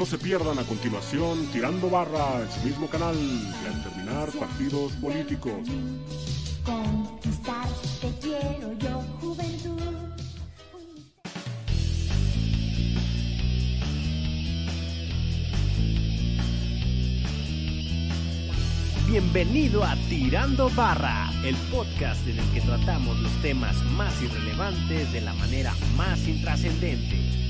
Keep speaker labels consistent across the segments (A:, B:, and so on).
A: No se pierdan a continuación Tirando Barra en su mismo canal y al terminar partidos políticos.
B: Conquistar te quiero yo, juventud.
C: Bienvenido a Tirando Barra, el podcast en el que tratamos los temas más irrelevantes de la manera más intrascendente.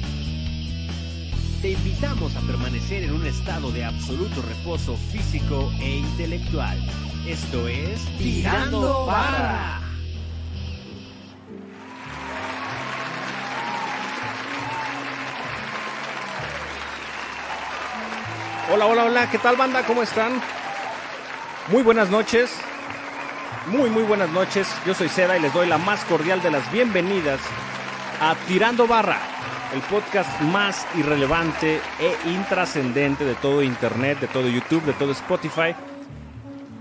C: Te invitamos a permanecer en un estado de absoluto reposo físico e intelectual. Esto es Tirando Barra.
D: Hola, hola, hola, ¿qué tal banda? ¿Cómo están? Muy buenas noches. Muy, muy buenas noches. Yo soy Seda y les doy la más cordial de las bienvenidas a Tirando Barra, el podcast más irrelevante e intrascendente de todo Internet, de todo YouTube, de todo Spotify.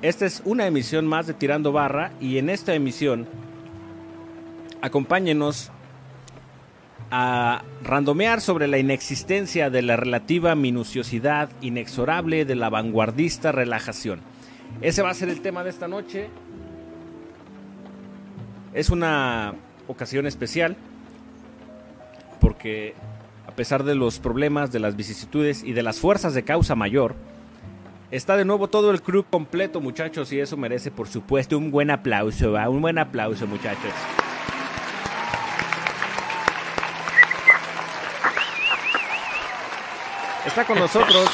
D: Esta es una emisión más de Tirando Barra y en esta emisión acompáñenos a randomear sobre la inexistencia de la relativa minuciosidad inexorable de la vanguardista relajación. Ese va a ser el tema de esta noche. Es una ocasión especial porque a pesar de los problemas, de las vicisitudes y de las fuerzas de causa mayor, está de nuevo todo el crew completo, muchachos, y eso merece, por supuesto, un buen aplauso, ¿va? un buen aplauso, muchachos. Está con nosotros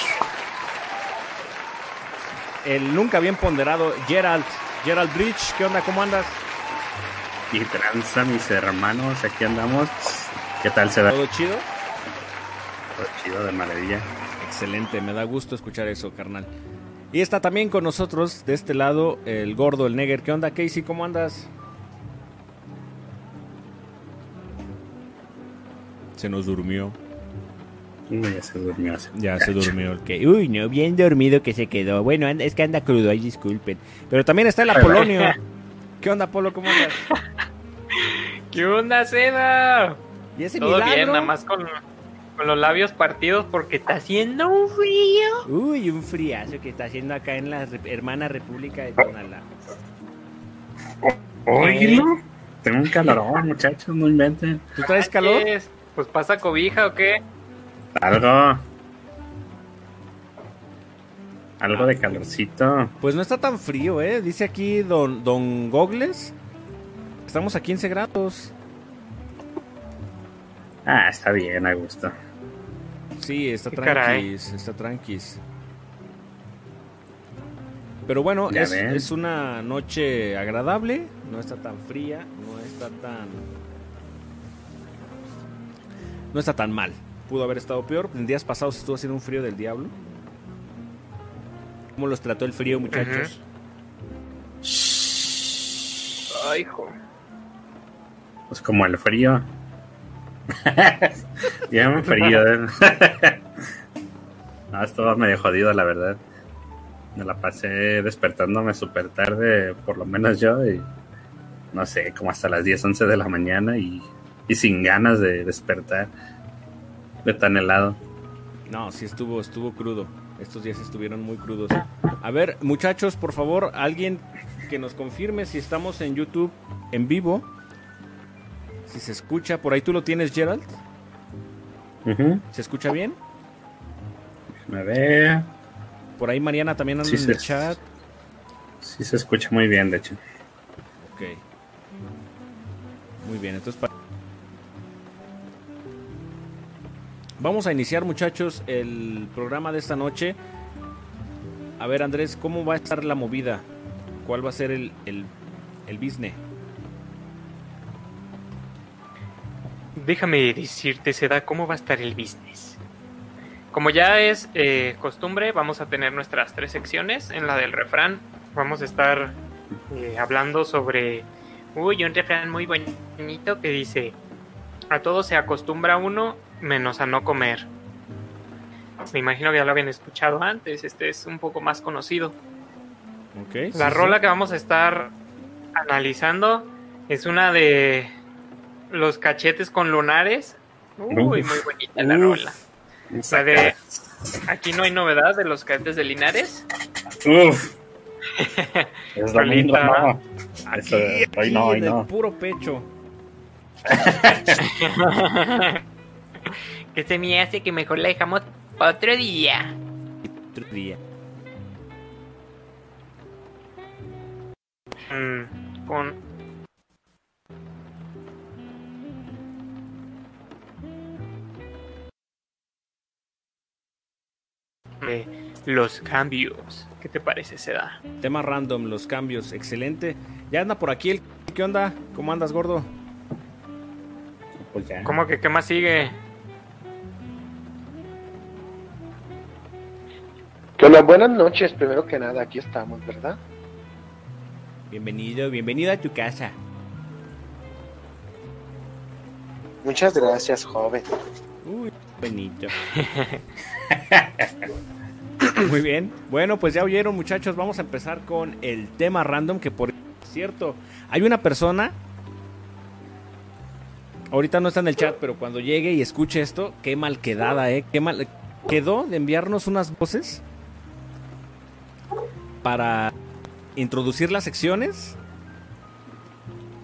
D: el nunca bien ponderado Gerald, Gerald Bridge. ¿Qué onda? ¿Cómo andas?
E: Y tranza, mis hermanos, aquí andamos. ¿Qué tal se da?
D: ¿Todo chido?
E: Todo chido, de maravilla.
D: Excelente, me da gusto escuchar eso, carnal. Y está también con nosotros de este lado el gordo, el Neger. ¿Qué onda, Casey? ¿Cómo andas? Se nos durmió.
E: Uy, ya se durmió hace
D: Ya se durmió el que. Uy, no, bien dormido que se quedó. Bueno, anda- es que anda crudo, ay, disculpen. Pero también está el Apolonio. ¿Qué onda, Polo? ¿Cómo andas?
F: ¿Qué onda, Seda?
D: ¿Y ese
F: Todo
D: milagro?
F: bien, nada más con, con los labios partidos porque está haciendo un frío.
D: Uy, un friazo que está haciendo acá en la re- hermana República de Tonalá.
E: Oílo. Tengo un calorón, muchachos, no inventen.
D: ¿Tú traes calor?
F: ¿Qué es? Pues pasa cobija o qué?
E: Algo. Algo de calorcito.
D: Pues no está tan frío, ¿eh? Dice aquí don, don Gogles. Estamos a 15 grados.
E: Ah, está bien, a gusto.
D: Sí, está tranquis, está tranquis. Pero bueno, es, es una noche agradable, no está tan fría, no está tan... No está tan mal. Pudo haber estado peor. En días pasados estuvo haciendo un frío del diablo. ¿Cómo los trató el frío, muchachos?
F: Ay, hijo.
E: Pues como el frío. ya me frío. ¿eh? no, esto medio jodido, la verdad. Me la pasé despertándome súper tarde, por lo menos yo, y no sé, como hasta las 10, 11 de la mañana y, y sin ganas de despertar de tan helado.
D: No, sí estuvo, estuvo crudo. Estos días estuvieron muy crudos. A ver, muchachos, por favor, alguien que nos confirme si estamos en YouTube en vivo. Si se escucha, por ahí tú lo tienes, Gerald.
E: Ujú.
D: ¿Se escucha bien?
E: Me ve,
D: Por ahí Mariana también anda
E: Sí,
D: en el chat.
E: sí se escucha muy bien, de hecho.
D: Ok. Muy bien, entonces... pa- Vamos a iniciar, muchachos, el programa de esta noche. A ver, Andrés, ¿cómo va a estar la movida? ¿Cuál va a ser el, el, el business?
F: Déjame decirte, Seda, cómo va a estar el business. Como ya es eh, costumbre, vamos a tener nuestras tres secciones. En la del refrán vamos a estar eh, hablando sobre, uy, un refrán muy bonito que dice, a todo se acostumbra uno menos a no comer. Me imagino que ya lo habían escuchado antes, este es un poco más conocido.
D: Ok.
F: La
D: sí,
F: rola
D: sí.
F: que vamos a estar analizando es una de los cachetes con lunares. Uy,
E: Uf.
F: muy bonita la
D: Uf.
F: rola. La de Aquí no hay novedad de los cadetes de Linares.
E: Uf. Es
F: Rolita.
E: no. Eso, hoy no,
D: del
E: no.
D: puro pecho.
F: que se me hace que mejor la dejamos para otro día.
D: Otro día.
F: Mm, con los cambios. ¿Qué te parece, Seda?
D: Tema random, los cambios, excelente. Ya anda por aquí el... ¿Qué onda? ¿Cómo andas, gordo?
E: Pues ya.
F: ¿Cómo que qué más sigue?
G: Que las buenas noches, primero que nada, aquí estamos, ¿verdad?
D: Bienvenido, bienvenido a tu casa.
G: Muchas gracias, joven.
D: Uy, bonito. Muy bien. Bueno, pues ya oyeron, muchachos. Vamos a empezar con el tema random. Que por cierto, hay una persona. Ahorita no está en el chat, pero cuando llegue y escuche esto, qué mal quedada, ¿eh? Qué mal. Quedó de enviarnos unas voces para introducir las secciones.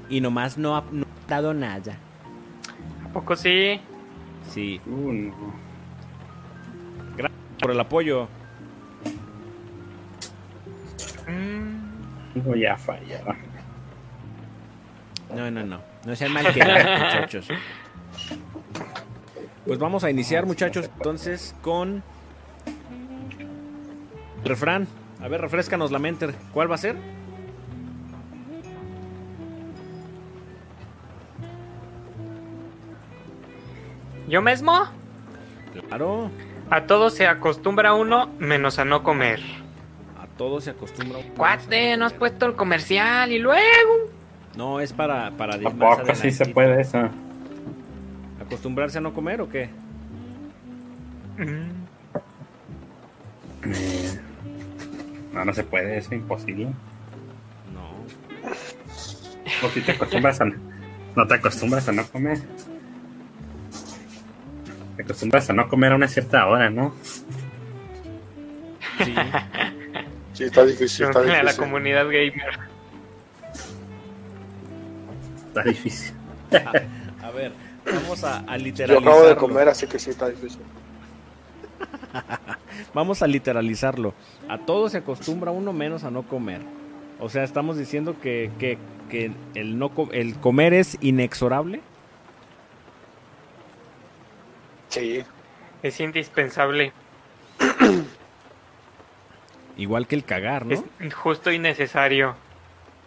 D: Y nomás no ha, no ha dado nada.
F: ¿A poco sí?
D: Sí,
E: Uh, no.
D: por el apoyo.
E: Digo, ya falla.
D: No, no, no. No sean mal quedados, muchachos. Pues vamos a iniciar, muchachos, entonces con. Refrán. A ver, refrescanos la mente. ¿Cuál va a ser?
F: ¿Yo mismo?
D: Claro.
F: A todo se acostumbra uno, menos a no comer.
D: A todos se acostumbra.
F: Cuate, no has puesto el comercial y luego.
D: No, es para, para de-
E: ¿A
D: más
E: poco sí se puede eso?
D: ¿Acostumbrarse a no comer o qué?
F: Mm,
E: No, no se puede, es imposible.
D: No.
E: O si te acostumbras a no te acostumbras a no comer. Te acostumbras a no comer a una cierta hora, ¿no?
D: Sí.
G: Sí, está difícil, está
F: pregúntale a la
G: difícil.
F: comunidad gamer.
E: Está difícil.
D: A ver, vamos a, a
G: Yo
D: literalizarlo.
G: acabo de comer, así que sí, está difícil.
D: Vamos a literalizarlo. A todo se acostumbra uno menos a no comer. O sea, estamos diciendo que, que, que el, no el comer es inexorable.
G: Sí.
F: Es indispensable.
D: Igual que el cagar, ¿no?
F: Es justo y necesario.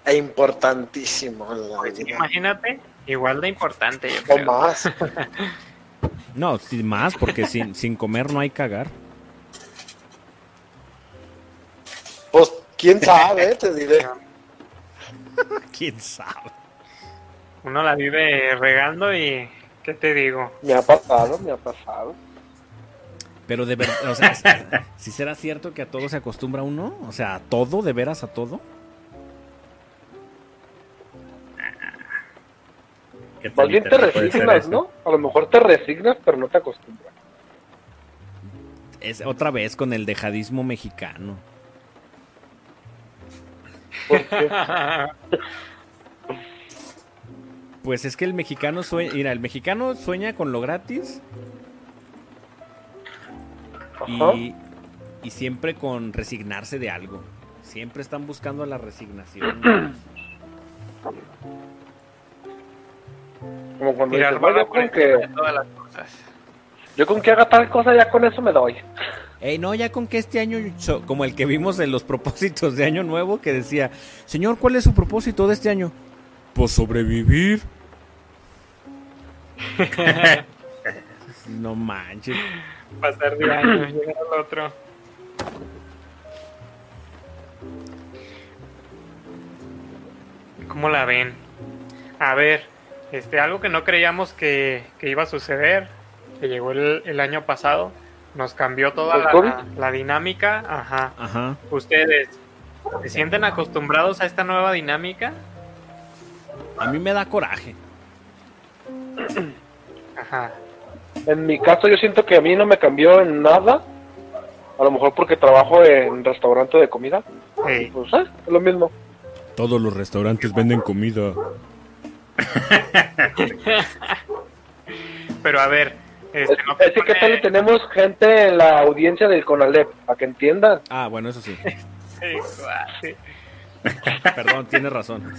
G: E importantísimo
F: Pues, imagínate, igual de importante, yo
G: O
F: creo.
G: más.
D: No, más, porque sin, sin comer no hay cagar.
G: Pues, quién sabe, te diré.
D: ¿Quién sabe?
F: Uno la vive regando y... ¿Qué te digo?
G: Me ha pasado, me ha pasado.
D: Pero de verdad, o sea, si será cierto que a todo se acostumbra uno? O sea, ¿a todo? ¿De veras a todo?
E: ¿Qué
G: Más bien te resignas? ¿no? A lo mejor te resignas, pero no te acostumbras.
D: Es otra vez con el dejadismo mexicano.
G: Porque
D: Pues es que el mexicano sueña, mira, el mexicano sueña con lo gratis. Y, y siempre con resignarse de algo. Siempre están buscando la resignación.
G: Como cuando
F: Mira,
G: dices, "No, yo con que,
F: todas las cosas.
G: yo con que haga tal cosa, ya con eso me doy.
D: Ey, no, ya con que este año, como el que vimos en los propósitos de Año Nuevo, que decía, señor, ¿cuál es su propósito de este año? Pues sobrevivir. no manches.
F: Pasar de año, llegar al otro. ¿Cómo la ven? A ver, este, algo que no creíamos que, que iba a suceder, que llegó el, el año pasado, nos cambió toda
G: ¿El
F: la, la dinámica. Ajá.
D: Ajá.
F: ¿Ustedes se sienten acostumbrados a esta nueva dinámica?
D: A mí me da coraje.
F: Ajá.
G: En mi caso, yo siento que a mí no me cambió en nada, A lo mejor porque trabajo en restaurante de comida.
F: Sí.
G: Pues, eh, es lo mismo.
D: Todos los restaurantes venden comida.
F: Pero a ver, este, no
G: que
F: pone-
G: tal y tenemos gente en la audiencia del Conalep, para que entiendan.
D: Ah, bueno, eso sí.
F: Sí, cuate.
D: Perdón, tienes razón.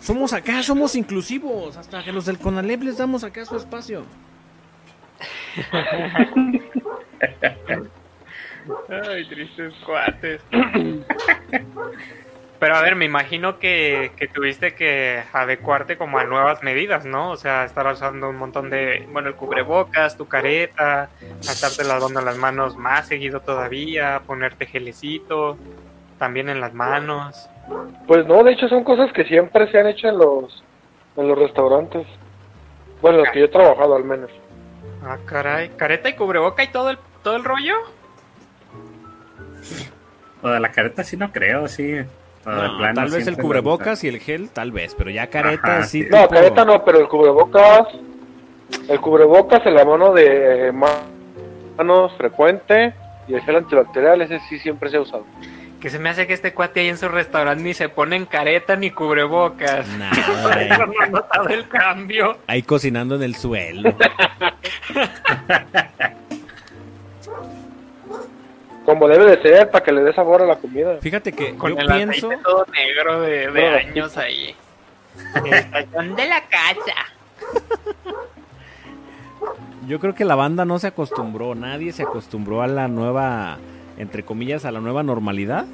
D: Somos acá, somos inclusivos. Hasta que los del Conalep les damos acá su espacio.
F: Ay, tristes cuates. Pero a ver, me imagino que, que tuviste que adecuarte como a nuevas medidas, ¿no? O sea, estar usando un montón de, bueno, el cubrebocas, tu careta, estarte lavando las manos más seguido todavía, ponerte gelecito, también en las manos.
G: Pues no, de hecho son cosas que siempre se han hecho en los en los restaurantes. Bueno, en los que yo he trabajado al menos.
F: Ah, caray, careta y cubreboca y todo el, todo el rollo.
E: O de la careta sí no creo, sí.
D: No, tal vez el cubrebocas y el gel, tal vez, pero ya careta
E: Ajá,
D: sí.
G: No,
D: tipo-
G: careta no, pero el cubrebocas, el cubrebocas, el mano de ma- manos frecuente y el gel antibacterial, ese sí siempre se ha usado.
F: Que se me hace que este cuate ahí en su restaurante ni se ponen careta ni cubrebocas.
D: Nada,
F: No he notado el cambio.
D: ahí cocinando en el suelo.
G: Como debe de ser, para que le dé sabor a la comida.
D: Fíjate que
F: Con
D: yo
F: el
D: pienso,
F: todo negro de, de
G: No.
F: años ahí. Estación de la casa.
D: yo creo que la banda no se acostumbró, nadie se acostumbró a la nueva, entre comillas, a la nueva normalidad.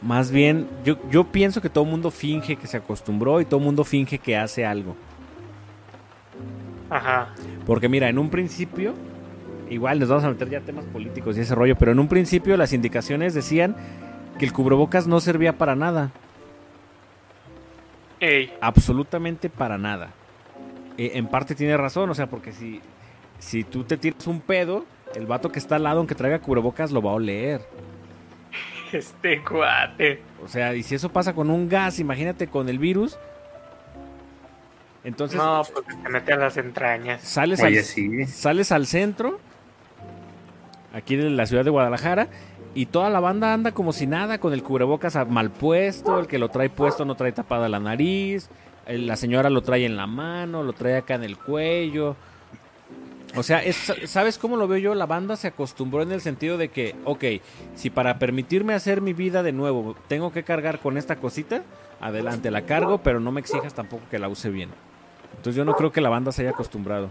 D: Más bien, yo, yo pienso que todo el mundo finge que se acostumbró y todo el mundo finge que hace algo.
F: ajá.
D: Porque mira, en un principio, igual nos vamos a meter ya temas políticos y ese rollo, pero en un principio las indicaciones decían que el cubrebocas no servía para nada,
F: Ey,
D: absolutamente para nada. Eh, en parte tiene razón, o sea, porque si, si tú te tiras un pedo, el vato que está al lado, aunque traiga cubrebocas, lo va a oler.
F: este cuate.
D: O sea, y si eso pasa con un gas, imagínate con el virus. Entonces
F: No, pues te mete a las entrañas.
D: sales,
E: Oye,
D: al,
E: sí.
D: sales al centro, aquí de la ciudad de Guadalajara, y toda la banda anda como si nada, con el cubrebocas mal puesto, el que lo trae puesto no trae tapada la nariz, la señora lo trae en la mano, lo trae acá en el cuello. O sea, es- ¿sabes cómo lo veo yo? La banda se acostumbró en el sentido de que, ok, si para permitirme hacer mi vida de nuevo tengo que cargar con esta cosita, adelante la cargo, pero no me exijas tampoco que la use bien. Entonces yo no creo que la banda se haya acostumbrado.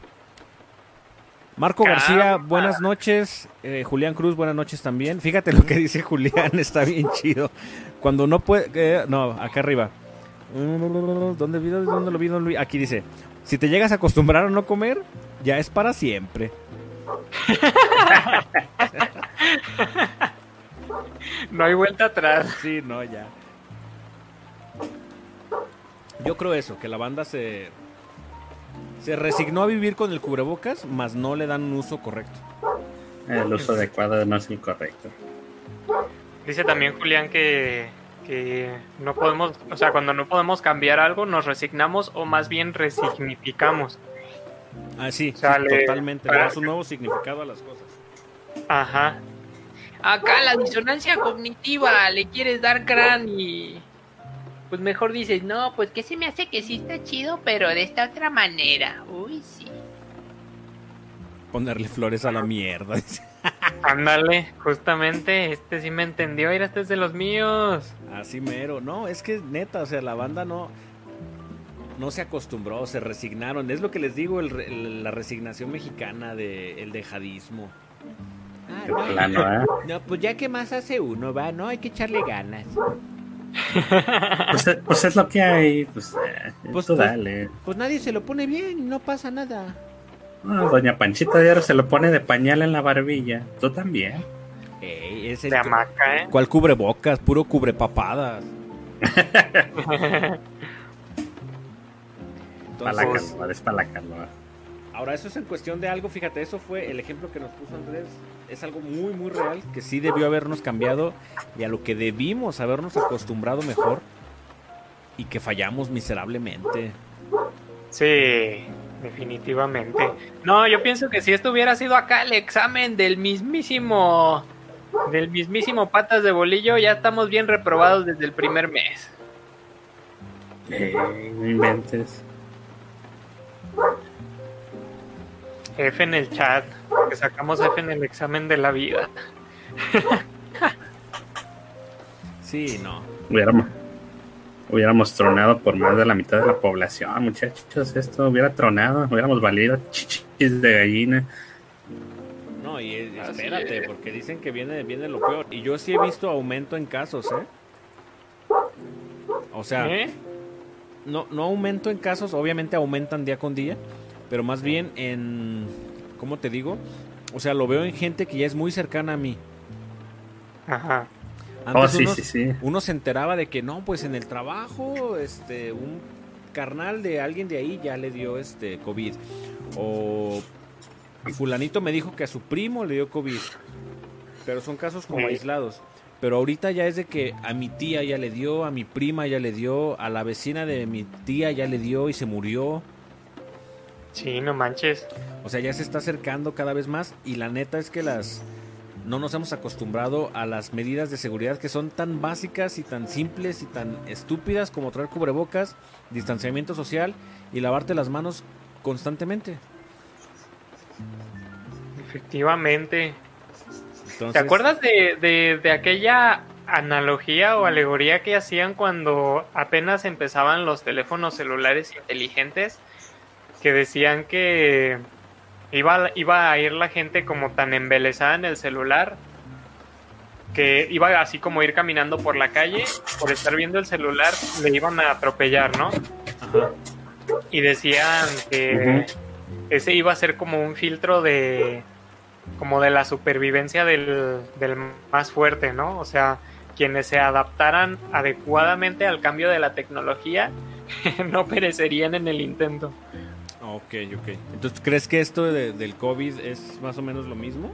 D: Marco García, buenas noches. Eh, Julián Cruz, buenas noches también. Fíjate lo que dice Julián, está bien chido. Cuando no puede... eh, no, acá arriba. ¿Dónde, vi? ¿Dónde lo vi? ¿Dónde lo vi? Aquí dice, si te llegas a acostumbrar a no comer, ya es para siempre.
F: No hay vuelta atrás.
D: Sí, no, ya. Yo creo eso, que la banda se... Se resignó a vivir con el cubrebocas, mas no le dan un uso correcto.
E: El uso adecuado no es el correcto.
F: Dice también Julián que, que no podemos, o sea, cuando no podemos cambiar algo, nos resignamos o más bien resignificamos.
D: Ah, sí, totalmente. Le das un nuevo significado a las cosas.
F: Ajá. Acá la disonancia cognitiva, le quieres dar gran y... Pues mejor dices, no, pues que se me hace que sí está chido, pero de esta otra manera. Uy, sí.
D: Ponerle flores a la mierda.
F: Ándale, justamente, este sí me entendió, mira, este es de los míos.
D: Así mero. No, es que neta, o sea, la banda no... No se acostumbró, se resignaron. Es lo que les digo, el re- el- la resignación mexicana del dejadismo. Ah,
E: De plano, ¿eh?
D: No, pues ya que más hace uno, va, no, hay que echarle ganas.
E: Pues, eh, pues es lo que hay. Pues, eh,
D: Pues,
E: tú
D: pues-
E: dale.
D: Pues nadie se lo pone bien, no pasa nada.
E: Ah, Doña Panchita de Oro se lo pone de pañal en la barbilla. Tú también.
D: Ey, es el
F: De hamaca, ¿eh?
D: ¿Cuál cubre bocas? Puro cubre papadas.
E: Para la
D: Entonces,
E: calor, es para la calor.
D: ahora eso es en cuestión de algo, fíjate, eso fue el ejemplo que nos puso Andrés, es algo muy muy real que sí debió habernos cambiado y a lo que debimos habernos acostumbrado mejor y que fallamos miserablemente.
F: Sí. Definitivamente. No, yo pienso que si esto hubiera sido acá el examen del mismísimo del mismísimo patas de bolillo, ya estamos bien reprobados desde el primer mes.
E: Eh, no inventes.
F: F en el chat, que sacamos F en el examen de la vida.
D: Sí, no.
E: Hubiéramos, hubiéramos tronado por más de la mitad de la población, muchachos. Esto hubiera tronado, hubiéramos valido chichis de gallina.
D: No, y espérate,
F: es.
D: porque dicen que viene, viene lo peor. Y yo sí he visto aumento en casos, ¿eh? O sea,
F: ¿Eh?
D: No, no aumento en casos, obviamente aumentan día con día, pero más bien en, ¿cómo te digo? O sea, lo veo en gente que ya es muy cercana a mí.
F: Ajá.
E: Oh,
D: Antes
E: sí,
D: uno,
E: sí, sí.
D: uno se enteraba de que no, pues en el trabajo, este, un carnal de alguien de ahí ya le dio este COVID. O fulanito me dijo que a su primo le dio COVID. Pero son casos como
F: Sí.
D: aislados. Pero ahorita ya es de que a mi tía ya le dio, a mi prima ya le dio, a la vecina de mi tía ya le dio y se murió.
F: Sí, no manches.
D: O sea, ya se está acercando cada vez más y la neta es que las no nos hemos acostumbrado a las medidas de seguridad que son tan básicas y tan simples y tan estúpidas como traer cubrebocas, distanciamiento social y lavarte las manos constantemente.
F: Efectivamente.
D: Entonces,
F: ¿Te acuerdas de, de, de aquella analogía o alegoría que hacían cuando apenas empezaban los teléfonos celulares inteligentes? Que decían que iba, iba a ir la gente como tan embelesada en el celular que iba así como ir caminando por la calle, por estar viendo el celular, le iban a atropellar, ¿no?
D: Ajá.
F: Y decían que ese iba a ser como un filtro de como de la supervivencia del, del más fuerte, ¿no? O sea, quienes se adaptaran adecuadamente al cambio de la tecnología no perecerían en el intento.
D: Ok, ok. Entonces, ¿crees que esto de- del COVID es más o menos lo mismo?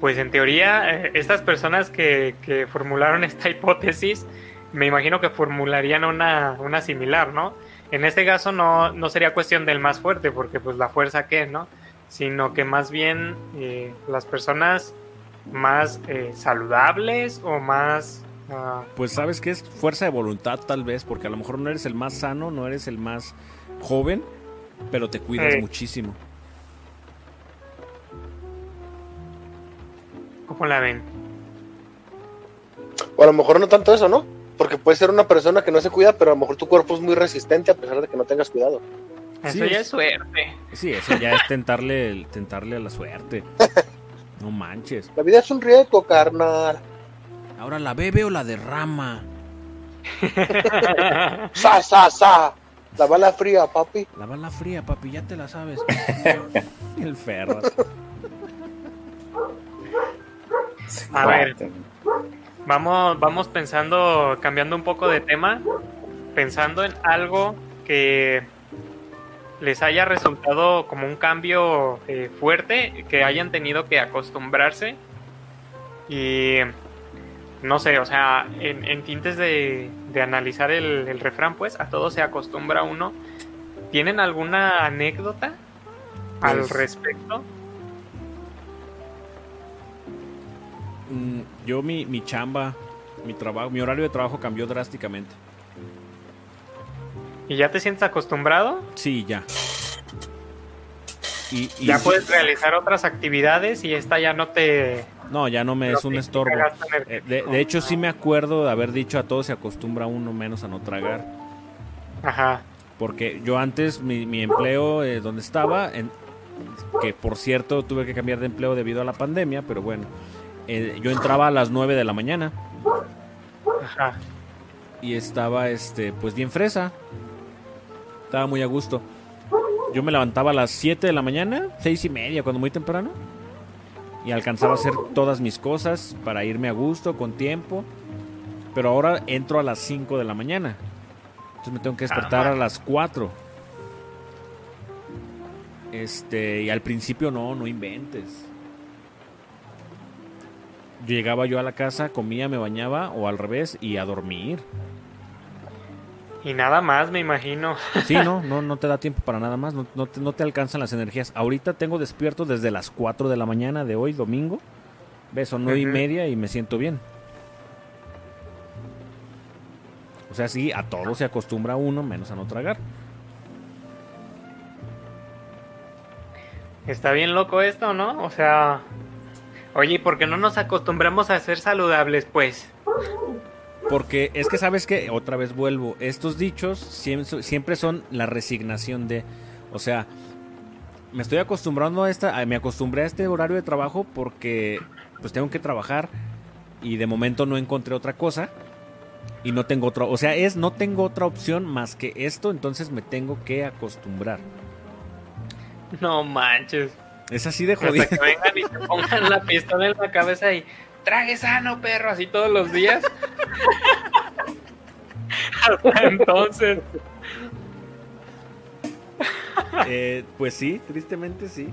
F: Pues en teoría, eh, estas personas que, que formularon esta hipótesis, me imagino que formularían una, una similar, ¿no? En este caso no, no sería cuestión del más fuerte, porque pues la fuerza qué, ¿no? Sino que más bien eh, las personas más eh, saludables o más... ah,
D: Pues sabes que es fuerza de voluntad tal vez, porque a lo mejor no eres el más sano, no eres el más joven, pero te cuidas
F: Eh.
D: muchísimo.
F: ¿Cómo la ven?
G: O a lo mejor no tanto eso, ¿no? Porque puede ser una persona que no se cuida, pero a lo mejor tu cuerpo es muy resistente a pesar de que no tengas cuidado.
F: Eso
D: Sí,
F: ya
D: es-
F: es suerte.
D: Sí, eso ya es tentarle, tentarle a la suerte. No manches.
G: La vida es un riesgo, carnal.
D: Ahora la bebe o la derrama.
G: ¡Sa, sa, sa! La bala fría, papi.
D: La bala fría, papi, ya te la sabes. El ferro.
F: A ver. Vamos, vamos pensando, cambiando un poco de tema, pensando en algo que les haya resultado como un cambio eh, fuerte, que hayan tenido que acostumbrarse. Y no sé, o sea, en, en tintes de, de analizar el, el refrán, pues a todo se acostumbra uno. ¿Tienen alguna anécdota al
D: Pues-
F: respecto?
D: Mm, Yo mi, mi chamba, mi trabajo, mi horario de trabajo cambió drásticamente.
F: ¿Y ya te sientes acostumbrado?
D: Sí, ya. Y, y
F: Ya
D: sí-
F: puedes realizar otras actividades y esta ya no te...
D: No, ya no me
F: no
D: es un estorbo. Eh. De, de hecho, sí me acuerdo de haber dicho a todos se acostumbra uno menos a no tragar.
F: Ajá.
D: Porque yo antes, mi, mi empleo eh, donde estaba, en- que por cierto tuve que cambiar de empleo debido a la pandemia, pero bueno, eh, yo entraba a las 9 de la mañana
F: Ajá.
D: y estaba este pues bien fresa. Estaba muy a gusto. Yo me levantaba a las 7 de la mañana, seis y media, cuando muy temprano. Y alcanzaba a hacer todas mis cosas para irme a gusto, con tiempo. Pero ahora entro a las 5 de la mañana. Entonces me tengo que despertar a las 4. Este, y al principio no, no inventes. Llegaba yo a la casa, comía, me bañaba o al revés y a dormir.
F: Y nada más, me imagino.
D: Sí, no, no, no te da tiempo para nada más, no, no te, no te alcanzan las energías. Ahorita tengo despierto desde las 4 de la mañana de hoy, domingo. Ves, son nueve y
F: Ujú.
D: media y me siento bien. O sea, sí, a todo se acostumbra uno, menos a no tragar.
F: Está bien loco esto, ¿no? O sea, oye, ¿y por qué no nos acostumbramos a ser saludables, pues?
D: Porque es que sabes que, otra vez vuelvo, estos dichos siempre, son la resignación de, o sea, me estoy acostumbrando a esta, me acostumbré a este horario de trabajo porque pues tengo que trabajar y de momento no encontré otra cosa y no tengo otra, o sea, es no tengo otra opción más que esto, entonces me tengo que acostumbrar.
F: No manches.
D: Es así de
F: Hasta
D: jodido.
F: que vengan y te pongan la pistola en la cabeza y trague sano, perro, así todos los días. Hasta entonces.
D: Eh, pues sí, tristemente sí.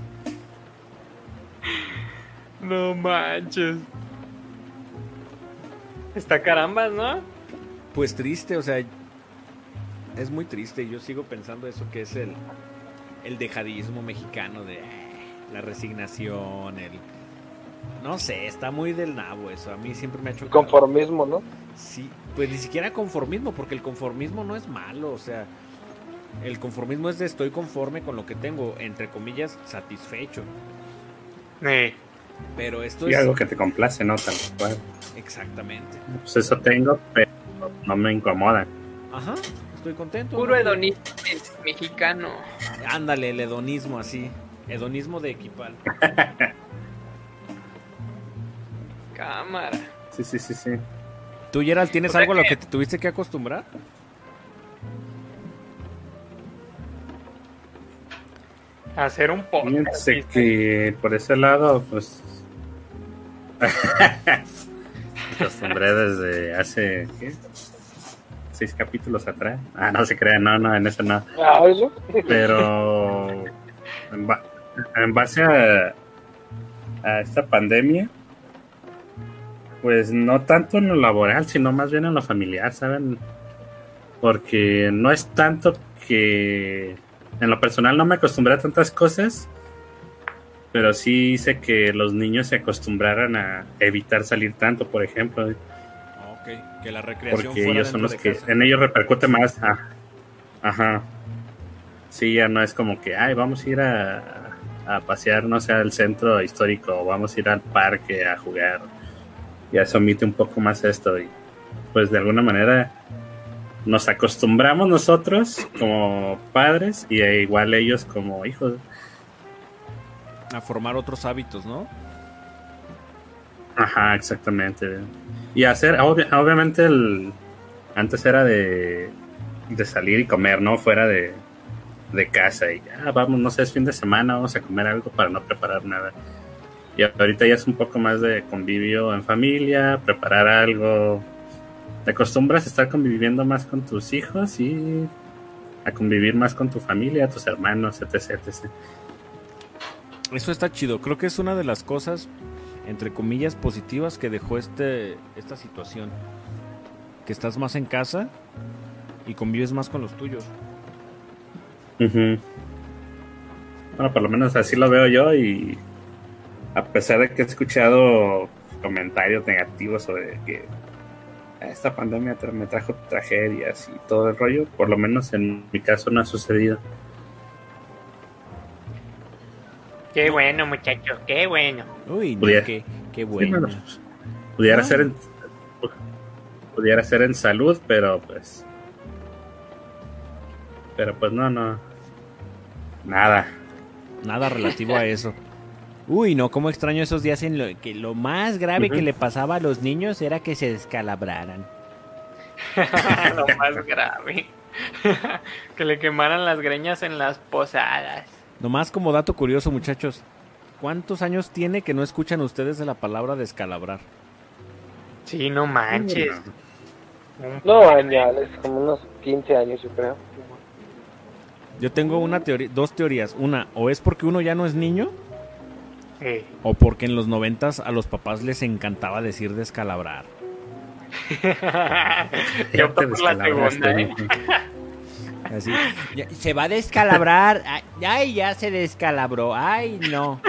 F: No manches. Está carambas, ¿no?
D: Pues triste, o sea, es muy triste. Yo sigo pensando eso que es el, el dejadismo mexicano de eh, la resignación, el... No sé, está muy del nabo eso. A mí siempre me ha hecho...
G: Conformismo, ¿no?
D: Sí, pues ni siquiera conformismo, porque el conformismo no es malo, o sea, el conformismo es de estoy conforme con lo que tengo, entre comillas, satisfecho.
F: Eh,
D: Pero esto
E: Y
D: es...
E: algo que te complace, ¿no? Tal cual.
D: Exactamente.
E: Pues eso tengo, pero no me incomoda.
D: Ajá, estoy contento.
F: puro
D: ¿no?
F: hedonismo mexicano.
D: Ándale, el hedonismo así. Hedonismo de equipal.
F: Cámara.
E: Sí, sí, sí, sí.
D: ¿Tú, Gerald, tienes
F: O sea
D: algo a lo
F: que-
D: que te tuviste que acostumbrar?
F: Hacer un podcast.
E: Fíjense que por ese lado, pues. acostumbré desde hace. ¿qué? Seis capítulos atrás. Ah, no se crean, no, no, en eso no.
G: Ah, eso.
E: Pero. En, ba- en base a, a esta pandemia, pues no tanto en lo laboral, sino más bien en lo familiar, ¿saben? Porque no es tanto que en lo personal no me acostumbré a tantas cosas, pero sí hice que los niños se acostumbraran a evitar salir tanto, por ejemplo,
D: Ok, que la recreación
E: porque
D: fuera
E: ellos son los
D: de
E: que
D: casa.
E: en ellos repercute más. ah, Ajá. Sí, ya no es como que, ay, vamos a ir a, a pasear, no sé, al centro histórico, o vamos a ir al parque a jugar. Ya se omite un poco más esto y pues de alguna manera nos acostumbramos nosotros como padres y e igual ellos como hijos.
D: A formar otros hábitos, ¿no?
E: Ajá, exactamente. Y hacer, obvi- obviamente, el, antes era de, de salir y comer, ¿no? Fuera de, de casa y ya, vamos, no sé, es fin de semana, vamos a comer algo para no preparar nada. Y ahorita ya es un poco más de convivio en familia, preparar algo. Te acostumbras a estar conviviendo más con tus hijos y a convivir más con tu familia, tus hermanos, etc. etc.
D: Eso está chido. Creo que es una de las cosas, entre comillas, positivas que dejó este, esta situación. Que estás más en casa y convives más con los tuyos.
E: Ujú. Bueno, por lo menos así lo veo yo y a pesar de que he escuchado comentarios negativos sobre que esta pandemia tra- me trajo tragedias y todo el rollo, por lo menos en mi caso no ha sucedido.
F: Qué bueno, muchachos, qué bueno.
D: Uy, no,
E: Pudiera-
D: qué, qué
E: Sí,
D: bueno,
E: pudiera
D: Ah.
E: ser en, pudiera ser en salud, pero pues pero pues no, no. Nada.
D: Nada relativo a eso. Uy, no, cómo extraño esos días en lo que lo más grave que le pasaba a los niños era que se descalabraran.
F: Lo más grave. que le quemaran las greñas en las posadas.
D: Nomás como dato curioso, muchachos. ¿Cuántos años tiene que no escuchan ustedes de la palabra descalabrar?
F: Sí, no manches.
G: No, añales, como unos 15 años, yo creo.
D: Yo tengo una teoría, dos teorías. Una, o es porque uno ya no es niño,
F: Eh,
D: o porque en los noventas a los papás les encantaba decir descalabrar.
F: Yo por la segunda, ¿eh?
D: Así. Se va a descalabrar. Ay, Ay, ya se descalabró. Ay, no.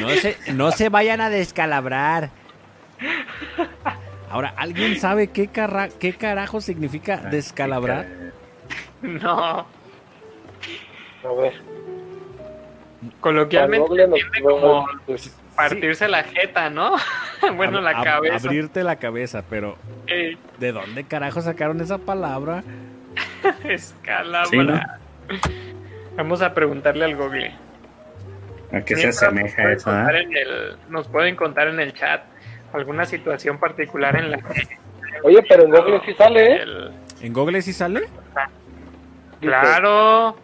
D: No se, no se vayan a descalabrar. Ahora, ¿alguien sabe qué, carra- qué carajo significa descalabrar?
F: No.
G: A ver.
F: Coloquialmente se como
G: pues,
F: partirse la jeta, ¿no? bueno, la
D: Ab- ab-
F: cabeza.
D: Abrirte la cabeza, pero
F: Eh,
D: ¿de dónde carajo sacaron esa palabra?
F: escalabra.
E: Sí, ¿no?
F: Vamos a preguntarle al Google.
E: ¿A qué se asemeja
F: nos
E: eso? ah?
F: el- nos pueden contar en el chat alguna situación particular en la que
G: Oye, pero en Google sí sale, ¿eh?
F: el-
D: ¿En Google sí sale?
F: Claro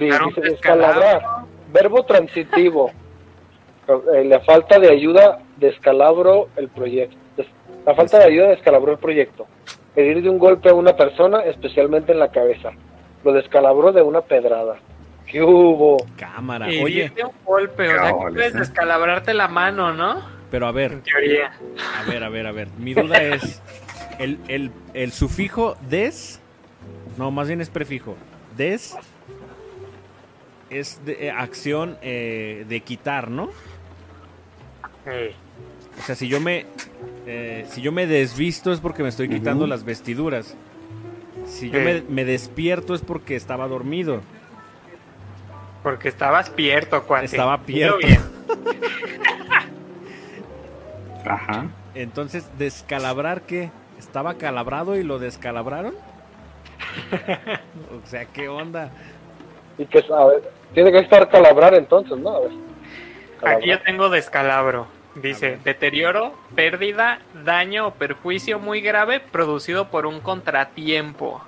G: Dice,
F: descalabro.
G: Verbo transitivo. Eh, la falta de ayuda descalabro el proyecto. La falta de ayuda descalabró el proyecto. Pedir de un golpe a una persona, especialmente en la cabeza. Lo descalabró de una pedrada. ¿Qué hubo?
D: Cámara.
F: Y
D: Oye,
F: diste un golpe, o sea que puedes
E: ¿eh?
F: descalabrarte la mano, ¿no?
D: pero a ver,
F: En teoría.
D: a ver, a ver, a ver. Mi duda es, el, el, el sufijo des, no, más bien es prefijo. Des es de, eh, acción eh, de quitar, ¿no?
F: Eh,
D: O sea, si yo me eh, si yo me desvisto es porque me estoy quitando las vestiduras. Si yo
F: Sí.
D: me, me despierto es porque estaba dormido.
F: porque estabas pierto, cuate.
D: Estaba pierto.
F: bien.
E: Ajá.
D: Entonces, ¿descalabrar qué? ¿Estaba calabrado y lo descalabraron? o sea, ¿qué onda?
G: Y que, a ver, tiene que estar calabrar entonces, ¿no? A ver.
F: Aquí ya
G: Calabrar.
F: tengo descalabro. Dice, deterioro, pérdida, daño o perjuicio muy grave producido por un contratiempo.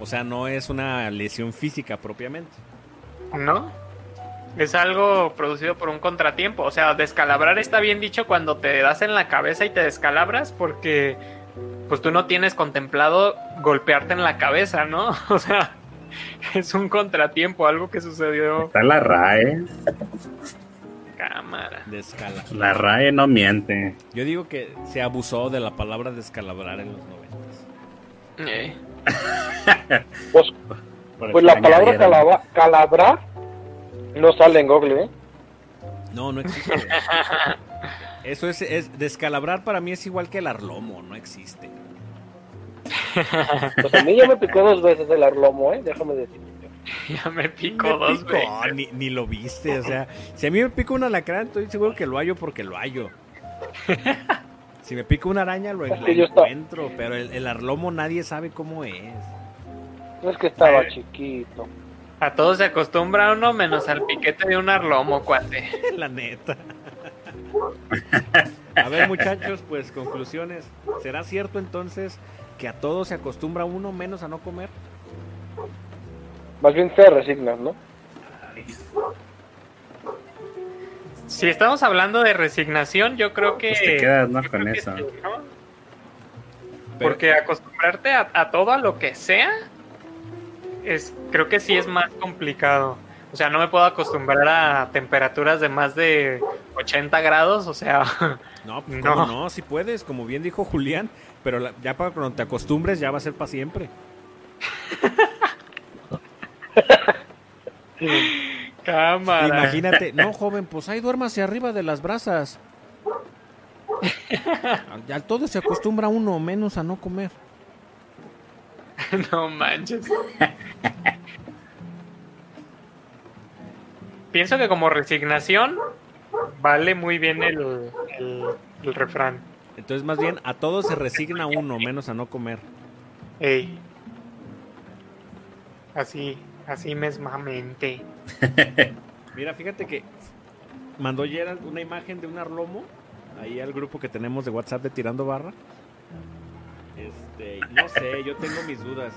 D: O sea, no es una lesión física propiamente.
F: ¿No? Es algo producido por un contratiempo. O sea, descalabrar está bien dicho cuando te das en la cabeza y te descalabras porque pues tú no tienes contemplado golpearte en la cabeza, ¿no? O sea, es un contratiempo, algo que sucedió.
E: Está la RAE.
F: Cámara.
D: Descala.
E: La RAE no miente.
D: Yo digo que se abusó de la palabra descalabrar en los noventas.
F: Eh.
G: Pues, pues la palabra calabrar no sale en Google, ¿eh?
D: No, no existe. Eso es, es descalabrar para mí es igual que el arlomo, no existe.
G: Pues a mí ya me picó dos veces el arlomo, ¿eh? Déjame decirte.
F: Ya me picó
D: Me
F: dos
D: picó,
F: veces.
D: Ni, ni lo viste, o sea, si a mí me pica un alacrán, estoy seguro que lo hallo porque lo hallo. Si me pica una araña, lo,
G: Es que
D: encuentro, pero el, el arlomo nadie sabe cómo es.
G: No es que estaba
F: Eh.
G: chiquito.
F: A todos se acostumbra uno menos al piquete de un arlomo, cuate.
D: La neta. A ver, muchachos, pues conclusiones. ¿Será cierto entonces que a todo se acostumbra uno menos a no comer?
G: Más bien te resignas, ¿no?
F: Si estamos hablando de resignación, yo creo que.
E: Pues te con eso.
F: sí, ¿no?
D: Pero-
F: Porque acostumbrarte a, a todo, a lo que sea, es, creo que sí es más complicado. O sea, no me puedo acostumbrar a temperaturas de más de 80 grados, o sea,
D: No, pues
F: No.
D: ¿cómo no, si puedes, como bien dijo Julián, pero la- ya para cuando te acostumbres ya va a ser para siempre.
F: cámara.
D: Imagínate, no joven, pues ahí duérmase arriba de las brasas. Ya todo se acostumbra uno menos a no comer.
F: No manches. Pienso que como resignación vale muy bien el, el, el refrán.
D: Entonces más bien a todo se resigna uno menos a no comer.
F: Ey. Así, así mesmamente.
D: Mira, fíjate que mandó Gerald una imagen de un arlomo ahí al grupo que tenemos de WhatsApp de Tirando Barra. Este, no sé, yo tengo mis dudas.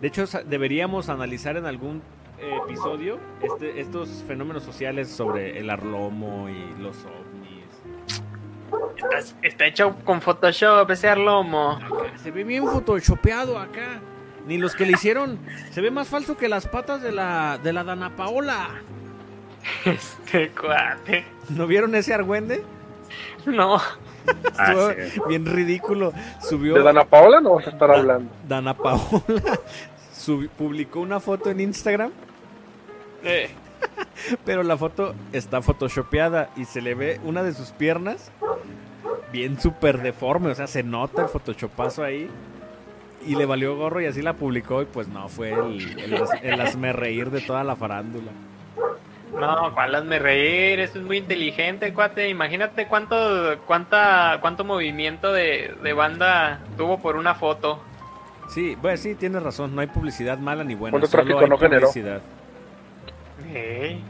D: De hecho, deberíamos analizar en algún episodio este, estos fenómenos sociales sobre el arlomo y los ovnis.
F: Está, está hecho con Photoshop ese arlomo.
D: Acá, se ve bien photoshopeado acá. Ni los que le hicieron. Se ve más falso que las patas de la, de la Dana Paola.
F: Este cuate.
D: ¿No vieron ese argüende?
F: No,
E: Ah, sí.
D: bien ridículo. Subió
G: ¿De Dana Paola no vas a estar hablando?
D: Dana Paola publicó una foto en Instagram,
F: Eh,
D: pero la foto está photoshopeada y se le ve una de sus piernas bien súper deforme, o sea, se nota el photoshopazo ahí. Y le valió gorro y así la publicó y pues no, fue el, el, hazme reír de toda la farándula.
F: no, ¿cuál hazme reír? Esto es muy inteligente, cuate. Imagínate cuánto, cuánta, cuánto movimiento de, de banda tuvo por una foto.
D: Sí, bueno, sí, tienes razón, no hay publicidad mala ni buena,
G: ¿Cuánto
D: solo
G: tráfico
D: hay
G: no generó?
D: publicidad.
F: Eh,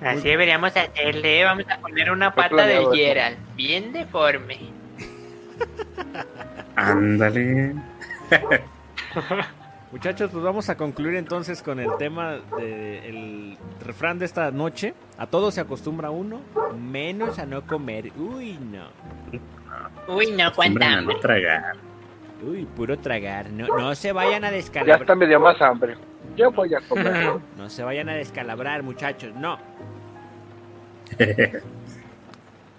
F: Así deberíamos hacerle. Vamos a poner una pata de
G: eso.
F: Gerald, bien deforme.
E: Ándale.
D: Muchachos, pues vamos a concluir entonces con el tema del refrán de esta noche. A todo se acostumbra uno, menos a no comer. Uy, no.
F: Uy, no,
E: Hombre, a no tragar.
D: Uy, puro tragar. No, no se vayan a
G: Ya
D: descalabrar.
G: está medio más hambre. Yo voy a comer.
D: No se vayan a descalabrar, muchachos. No.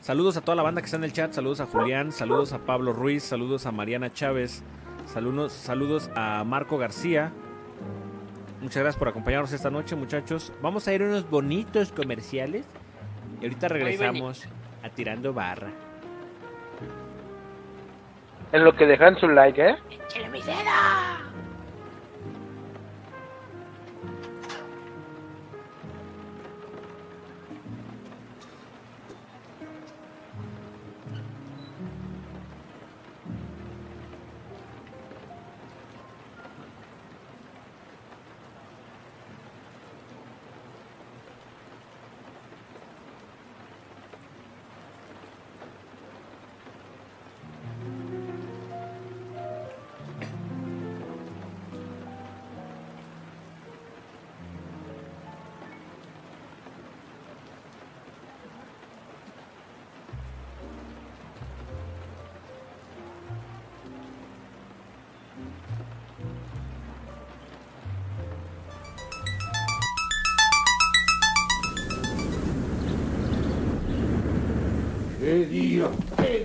D: Saludos a toda la banda que está en el chat. Saludos a Julián. Saludos a Pablo Ruiz. Saludos a Mariana Chávez. Saludos, saludos a Marco García. Muchas gracias por acompañarnos esta noche, muchachos. Vamos a ir a unos bonitos comerciales. Y ahorita regresamos a Tirando Barra.
G: En lo que dejan su like, ¿eh?
H: ¿Qué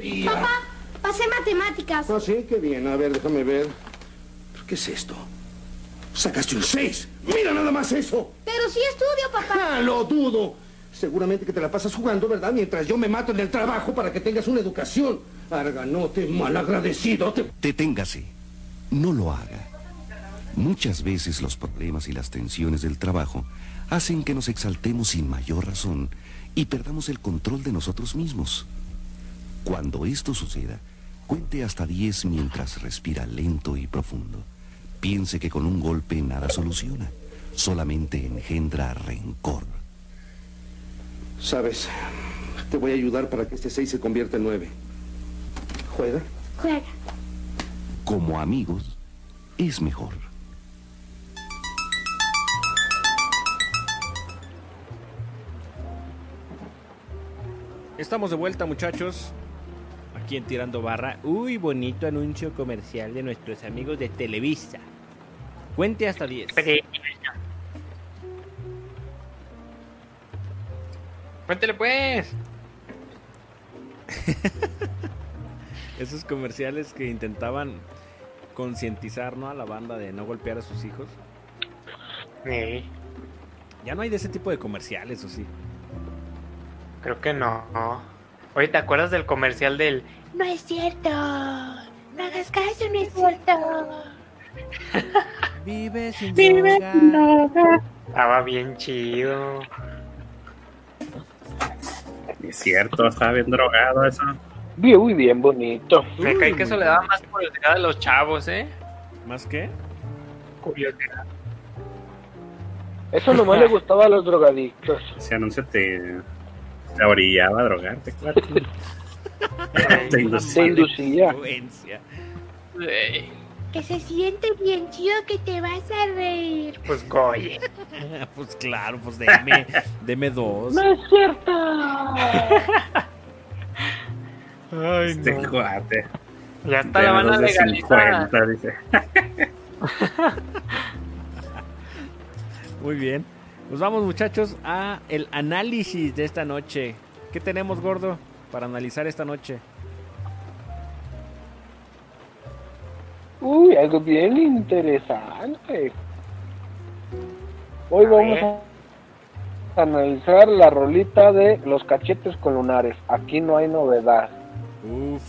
H: día?
B: Papá, pasé matemáticas.
H: Ah, sí, qué bien. A ver, déjame ver. ¿Pero qué es esto? Sacaste un 6. Mira nada más eso.
B: Pero sí estudio, papá.
H: Ah, lo dudo. Seguramente que te la pasas jugando, ¿verdad? Mientras yo me mato en el trabajo para que tengas una educación. Arganote, malagradecido. Te...
I: Deténgase. No lo haga. Muchas veces los problemas y las tensiones del trabajo hacen que nos exaltemos sin mayor razón y perdamos el control de nosotros mismos. Cuando esto suceda, cuente hasta 10 mientras respira lento y profundo. Piense que con un golpe nada soluciona, solamente engendra rencor.
H: Sabes, te voy a ayudar para que este 6 se convierta en 9. ¿Juega?
B: Juega.
I: Como amigos, es mejor.
D: Estamos de vuelta, muchachos. Aquí en Tirando Barra. Uy, bonito anuncio comercial de nuestros amigos de Televisa. Cuente hasta 10.
F: Cuéntele pues.
D: Esos comerciales que intentaban concientizar ¿no? a la banda de no golpear a sus hijos.
F: Eh,
D: Ya no hay de ese tipo de comerciales, ¿o sí?
F: creo que no. Oye, ¿te acuerdas del comercial del
B: No es cierto. No hagas caso, no es cierto.
D: Vive sin droga.
F: Estaba bien chido.
E: Es cierto, estaba bien drogado eso.
G: Bien, Uy, bien bonito.
F: Me cae que eso
D: muy
F: le daba más curiosidad a los chavos, ¿eh?
D: ¿Más qué?
F: Curiosidad.
G: Eso nomás le gustaba a los drogadictos.
E: Ese anuncio te, te orillaba a drogarte, claro. Te
G: Se
E: inducía.
B: Que se siente bien chido que te vas a reír.
F: Pues goye.
D: pues claro, pues deme, deme dos.
G: No es cierto.
F: Ay,
E: Este cuate.
F: Ya hasta la van a
E: Menos de
F: legalizar.
E: 50, dice.
D: Muy bien. Nos vamos muchachos a el análisis de esta noche. ¿Qué tenemos, gordo, para analizar esta noche?
G: Uy, algo bien interesante. Hoy vamos a analizar la rolita de Los cachetes con lunares. Aquí no hay novedad.
D: Uf,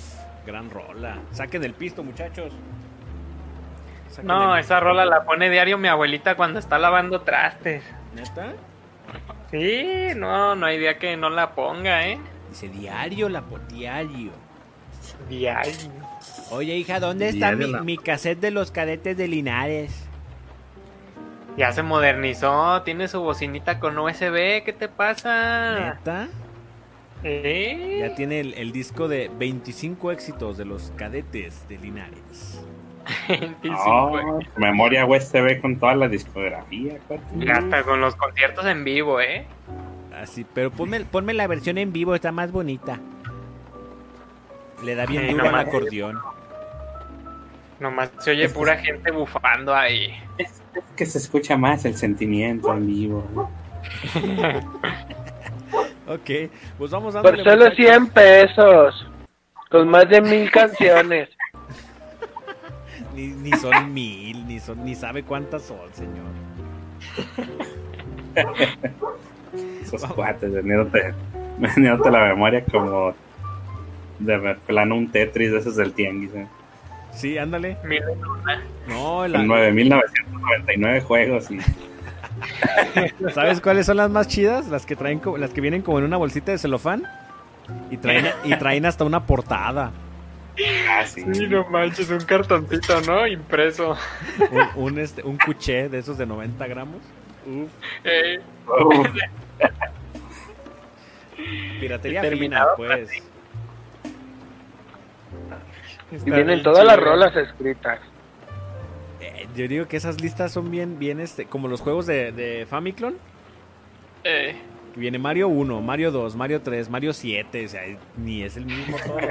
D: gran rola. Saquen el pisto, muchachos.
F: No, esa rola la pone diario mi abuelita cuando está lavando trastes.
D: ¿Neta?
F: Sí, no, no hay día que no la ponga, ¿eh?
D: Dice diario la por diario.
F: Diario.
D: Oye, hija, ¿dónde está mi,
E: la-
D: mi cassette de los cadetes de Linares?
F: Ya se modernizó, tiene su bocinita con USB, ¿qué te pasa?
D: ¿Neta?
F: ¿Eh?
D: Ya tiene el, el disco de 25 éxitos de los cadetes de Linares.
F: 25,
E: No, memoria USB con toda la discografía,
F: hasta con los conciertos en vivo, ¿eh?
D: Así, pero ponme, ponme la versión en vivo, está más bonita. Le da bien duro al acordeón.
F: Nomás se oye pura gente bufando ahí.
E: Es que se escucha más el sentimiento en vivo. ¿no?
D: Ok, pues vamos
G: Por
D: dándole.
G: solo
D: muchachos.
G: 100 pesos. Con más de mil canciones.
D: Ni, ni son mil, ni son, ni sabe cuántas son, señor.
E: Esos cuates, veniéndote, veniéndote la memoria como de plano un Tetris de esos del Tianguis. ¿eh?
D: Sí, ándale.
F: Mira,
D: No, la-
E: Con 9.999 juegos y
D: ¿sabes cuáles son las más chidas? Las que traen, las que vienen como en una bolsita de celofán y traen, y traen hasta una portada.
E: Ah, sí.
F: Sí, no manches, un cartoncito, ¿no? Impreso.
D: Un, un, este, un cuché de esos de 90 gramos. Uf,
F: Eh,
E: Uf,
D: piratería fina, pues.
G: Y vienen todas las rolas escritas.
D: Eh, yo digo que esas listas son bien, bien, este, como los juegos de, de Famiclone.
F: Eh,
D: Viene Mario 1, Mario 2, Mario 3, Mario 7, o sea, ni es el mismo todo.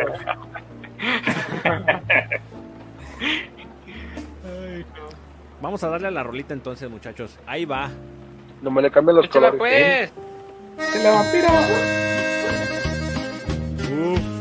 D: Vamos a darle a la rolita entonces, muchachos. Ahí va.
G: No me le cambian los
F: échala
G: colores.
F: pues.
E: ¡Se la vampiro!
D: Uf.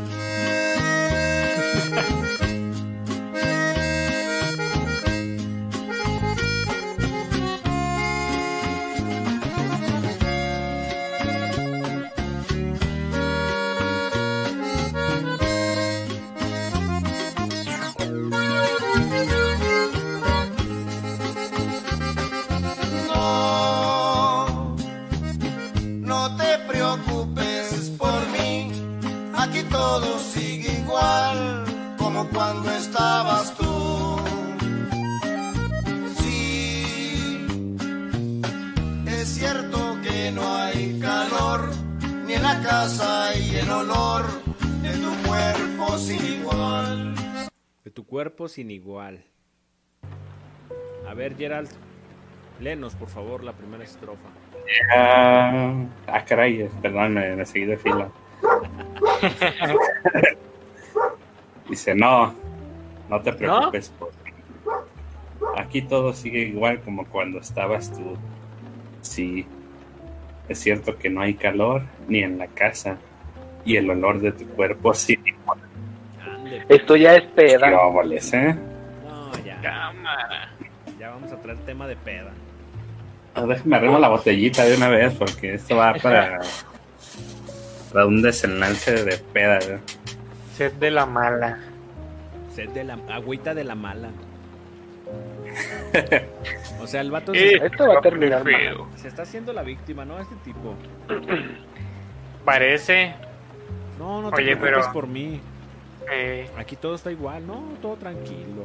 J: Casa y el olor de tu cuerpo sin igual.
D: De tu cuerpo sin igual. A ver, Gerald. Léenos, por favor, la primera estrofa.
E: Ah, ah, caray, perdón, me, me seguí de fila. Dice, no, no te preocupes por. Aquí todo sigue igual como cuando estabas tú. Sí, es cierto que no hay calor ni en la casa y el olor de tu cuerpo sí.
D: Ande,
G: Esto ya es peda.
E: Qué óboles, ¿eh?
D: No, ya.
F: Cámara.
D: Ya vamos a traer tema de peda.
E: Ah, Déjame arrimo la botellita de una vez porque esto va para, para un desenlace de peda. ¿eh?
F: Sed de la mala.
D: Sed de la agüita de la mala. O sea, el vato
F: Eh,
D: se,
G: Esto va a terminar mal.
F: feo.
D: se está haciendo la víctima, ¿no? Este tipo.
F: Parece.
D: No, no te
F: Oye,
D: preocupes
F: pero-
D: por mí.
F: eh,
D: Aquí todo está igual, no, todo tranquilo.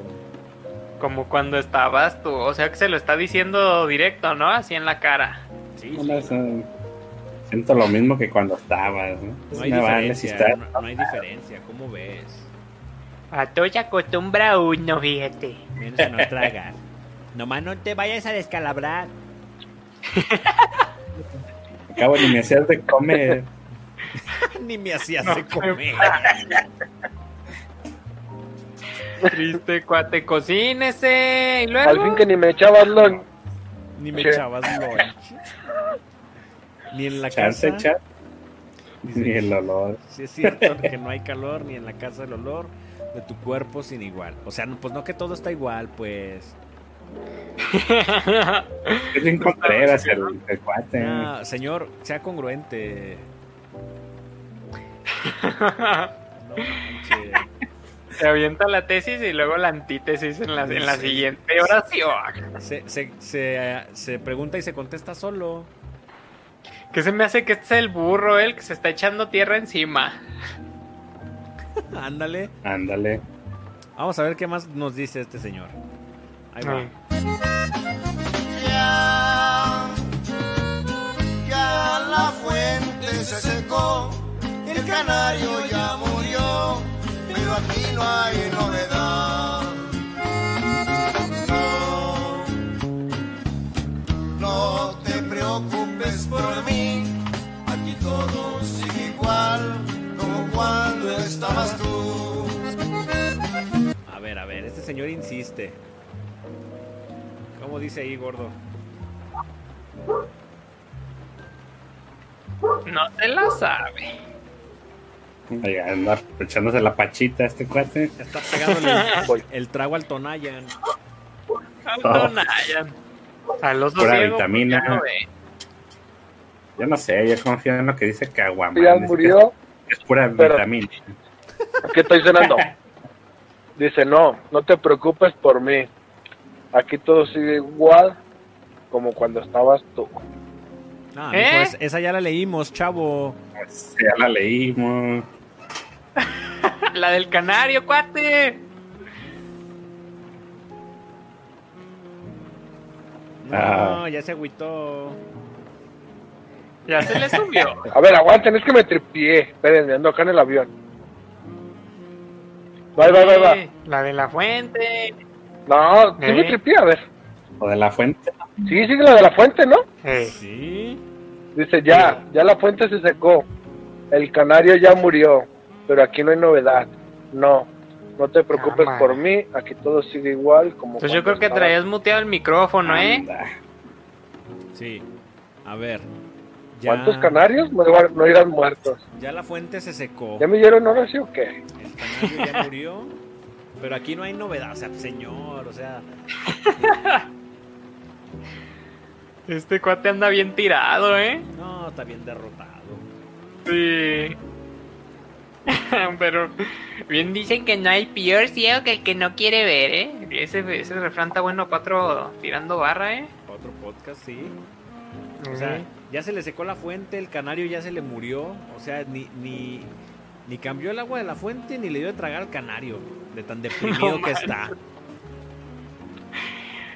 F: como cuando estabas tú. O sea que se lo está diciendo directo, ¿no? Así en la cara.
D: Sí, sí.
E: siento lo mismo que cuando estabas. ¿no?
D: No hay
E: Me vale si
D: diferencia,
E: está-
D: no, no hay diferencia, ¿cómo ves?
F: A todo se acostumbra uno, fíjate.
D: Menos a no tragar. Nomás no te vayas a descalabrar.
E: Acabo ni me hacías de comer.
D: Ni me hacías
F: No
D: de comer.
F: Triste cuate, cocínese. Y luego.
G: Al fin que ni me echabas lunch.
D: Ni me echabas lunch. Ni en la
E: Chance,
D: casa.
E: chat. Ni el olor.
D: Sí es cierto que no hay calor ni en la casa el olor. De tu cuerpo sin igual. O sea, no, pues no que todo está igual, pues.
E: Es bien contreras el, el cuate.
D: Señor, sea congruente. No manches.
F: Se avienta la tesis y luego la antítesis en la, en la
D: Sí.
F: siguiente oración.
D: Se, se, se, se pregunta y se contesta solo.
F: Que se me hace que este es el burro, el que se está echando tierra encima.
D: Ándale.
E: Ándale.
D: Vamos a ver qué más nos dice este señor. Ahí va.
J: Ya, ya la fuente se secó, el canario ya murió, pero aquí no hay novedad. No, no te preocupes por mí, aquí todo sigue igual como cuando estabas tú.
D: A ver, a ver, este señor insiste. ¿Cómo dice ahí, gordo?
F: No se la sabe.
E: Ahí anda echándose la pachita este cuate.
D: Está pegándole el, el trago al Tonayan.
F: Al
E: Oh.
F: Tonayan. Al oso
E: Pura
F: ciego,
E: vitamina.
F: ya no ve.
E: Yo no sé, yo confío en lo que dice Caguaman.
G: Ya murió.
E: Es pura
G: Pero-
E: vitamina.
G: Aquí estoy cenando. Dice, no, no te preocupes por mí. Aquí todo sigue igual como cuando estabas tú.
D: Ah,
F: ¿Eh?
D: mijo, es- esa ya la leímos, chavo.
E: Pues, ya la leímos.
F: La del canario, cuate.
D: No,
E: Ah.
D: ya se agüitó.
F: Ya se le subió.
G: A ver, aguanten, es que me tripié. Espérenme, ando acá en el avión. Va, va, va, va.
F: Sí, La de la fuente.
G: No, sí me
F: ¿Eh?
G: tripié, a ver.
E: O de la fuente.
G: Sí, sigue la de la fuente, ¿no?
F: Eh,
D: Sí.
G: Dice, ya, ya la fuente se secó. El canario ya murió. Pero aquí no hay novedad. No, no te preocupes
F: Cámara.
G: por mí. Aquí todo sigue igual como
F: Entonces yo
G: cuando
F: creo que
G: estabas
F: traías muteado el micrófono, ¿eh?
E: Anda.
D: Sí. A ver. Ya,
G: ¿Cuántos canarios no, no irán muertos?
D: Ya la fuente se secó.
G: ¿Ya me dieron ahora sí o qué?
D: El canario ya murió. Pero aquí no hay novedad, o sea, señor, o sea.
F: Este cuate anda bien tirado, ¿eh?
D: No, está bien derrotado.
F: Sí. Pero bien dicen que no hay peor ciego que el que no quiere ver, ¿eh? Ese, ese refrán está bueno, cuatro tirando barra, ¿eh?
D: Otro podcast, sí. O sea, ya se le secó la fuente, el canario ya se le murió. O sea, ni, ni, ni cambió el agua de la fuente ni le dio de tragar al canario. De tan deprimido
F: No
D: que está.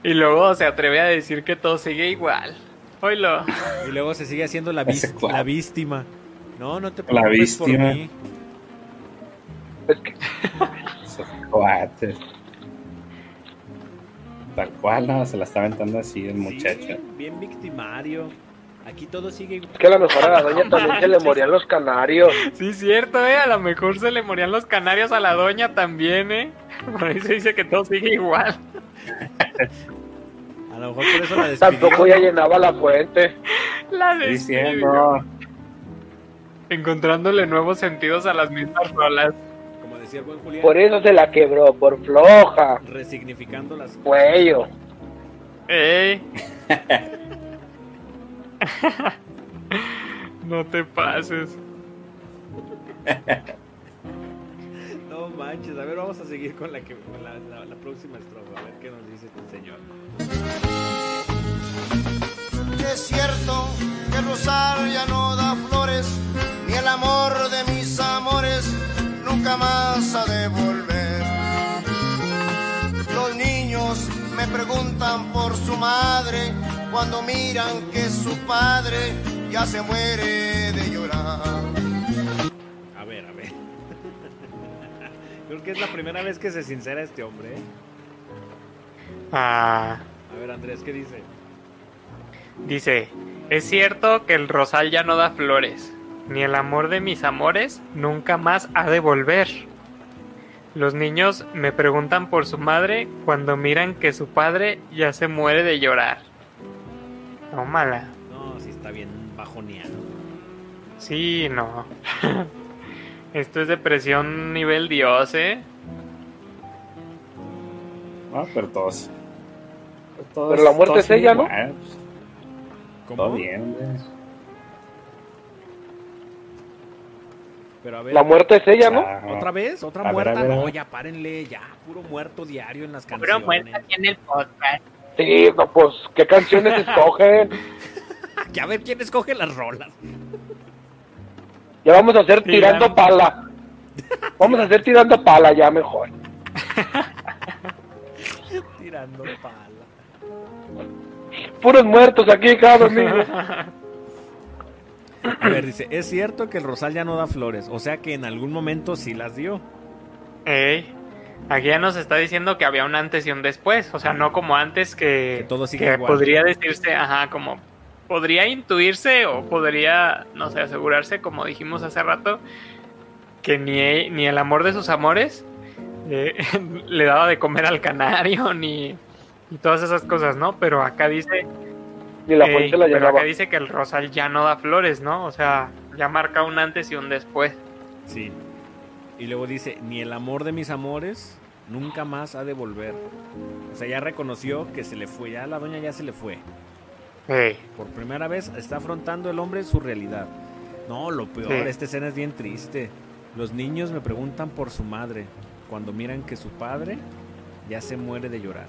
F: Y luego se atreve a decir que todo sigue igual. Oílo.
D: Y luego se sigue haciendo la, la víctima. No, no te
E: La
D: preocupes por
E: víctima.
D: mí.
E: Esos cuates. Tal cual, ¿no? Se la está aventando así el muchacho.
D: Bien victimario. Aquí todo sigue igual.
G: es que a lo mejor a la doña también se le morían los canarios.
F: Sí, cierto, ¿eh? A lo mejor se le morían los canarios a la doña también, ¿eh? Por ahí se dice que todo sigue igual.
D: A lo mejor por eso la despidió.
G: Tampoco ya llenaba la fuente.
F: La despidió.
E: diciendo.
F: Encontrándole nuevos sentidos a las mismas rolas.
D: Como decía el buen Julián,
G: Por eso se la quebró, por floja.
D: resignificando las
G: Cuello.
F: ¡Ey! no te pases.
D: No manches, a ver, vamos a seguir con la, que, con la, la- la próxima estrofa, a ver qué nos dice este señor.
J: Es cierto que Rosal ya no da flores, ni el amor de mis amores nunca más ha de volver. Preguntan por su madre cuando miran que su padre ya se muere de llorar.
D: A ver, a ver. Creo que es la primera vez que se sincera este hombre. ¿eh?
F: Ah,
D: A ver, Andrés, ¿qué dice?
F: dice, es cierto que el rosal ya no da flores, ni el amor de mis amores nunca más ha de volver. Los niños me preguntan por su madre cuando miran que su padre ya se muere de llorar. Tómala.
D: No, sí está bien bajoneado.
F: Sí, no. Esto es depresión nivel dios, ¿eh?
E: No, pero todos. todos-
G: Pero la muerte
E: todos
G: es ella, ¿no?
E: pues,
D: ¿Cómo?
E: Todo bien, güey.
D: Pero a ver,
G: La muerte es ella, ¿no?
D: ¿Otra vez? ¿Otra
E: A
D: muerta?
E: ver,
D: no, ya párenle, ya. Puro muerto diario en las
B: Puro
D: canciones.
B: muerto aquí en el podcast.
G: Sí, no, pues, ¿qué canciones escogen?
D: Que a ver quién escoge las rolas.
G: Ya vamos a hacer tirando pala. Vamos a hacer tirando pala ya mejor.
D: Tirando pala.
G: Puros muertos aquí cada domingo.
D: A ver, dice, es cierto que el rosal ya no da flores, o sea que en algún momento sí las dio.
F: Ey, aquí ya nos está diciendo que había un antes y un después, o sea, no como antes que,
D: Que todo sigue
F: que
D: igual.
F: podría decirse, ajá, como podría intuirse o podría, no sé, asegurarse, como dijimos hace rato, que ni, ni el amor de sus amores eh, le daba de comer al canario, ni y todas esas cosas, ¿no? Pero acá dice,
G: Ni la fuente la
F: pero acá dice que el rosal ya no da flores, ¿no? O sea, ya marca un antes y un después.
D: Sí. Y luego dice, ni el amor de mis amores nunca más ha de volver. O sea, ya reconoció que se le fue, ya la doña ya se le fue.
F: Ey.
D: Por primera vez está afrontando el hombre su realidad. No, lo peor,
F: Sí.
D: esta escena es bien triste. Los niños me preguntan por su madre cuando miran que su padre ya se muere de llorar.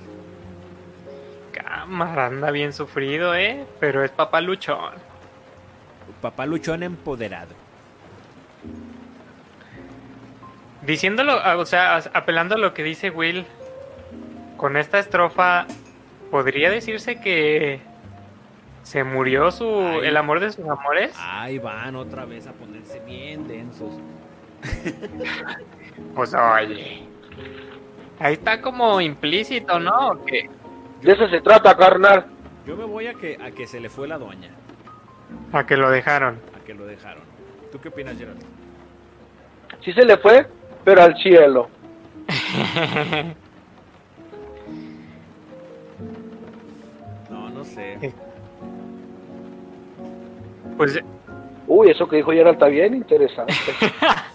F: Cámara, anda bien sufrido, ¿eh? Pero es papá luchón.
D: Papá luchón empoderado.
F: Diciéndolo, ah, o sea, apelando a lo que dice Will, con esta estrofa, ¿podría decirse que se murió su
D: Ay.
F: el amor de sus amores?
D: Ahí van otra vez a ponerse bien densos.
F: Pues oye. Ahí está como implícito, ¿no? ¿O qué?
G: De eso se trata, carnal.
D: Yo me voy a que, a que se le fue la doña,
F: A que lo dejaron.
D: a que lo dejaron. ¿Tú qué opinas, Gerald?
G: Sí se le fue, pero al cielo.
D: No, no sé.
F: Pues
G: Uy, eso que dijo Gerald está bien interesante.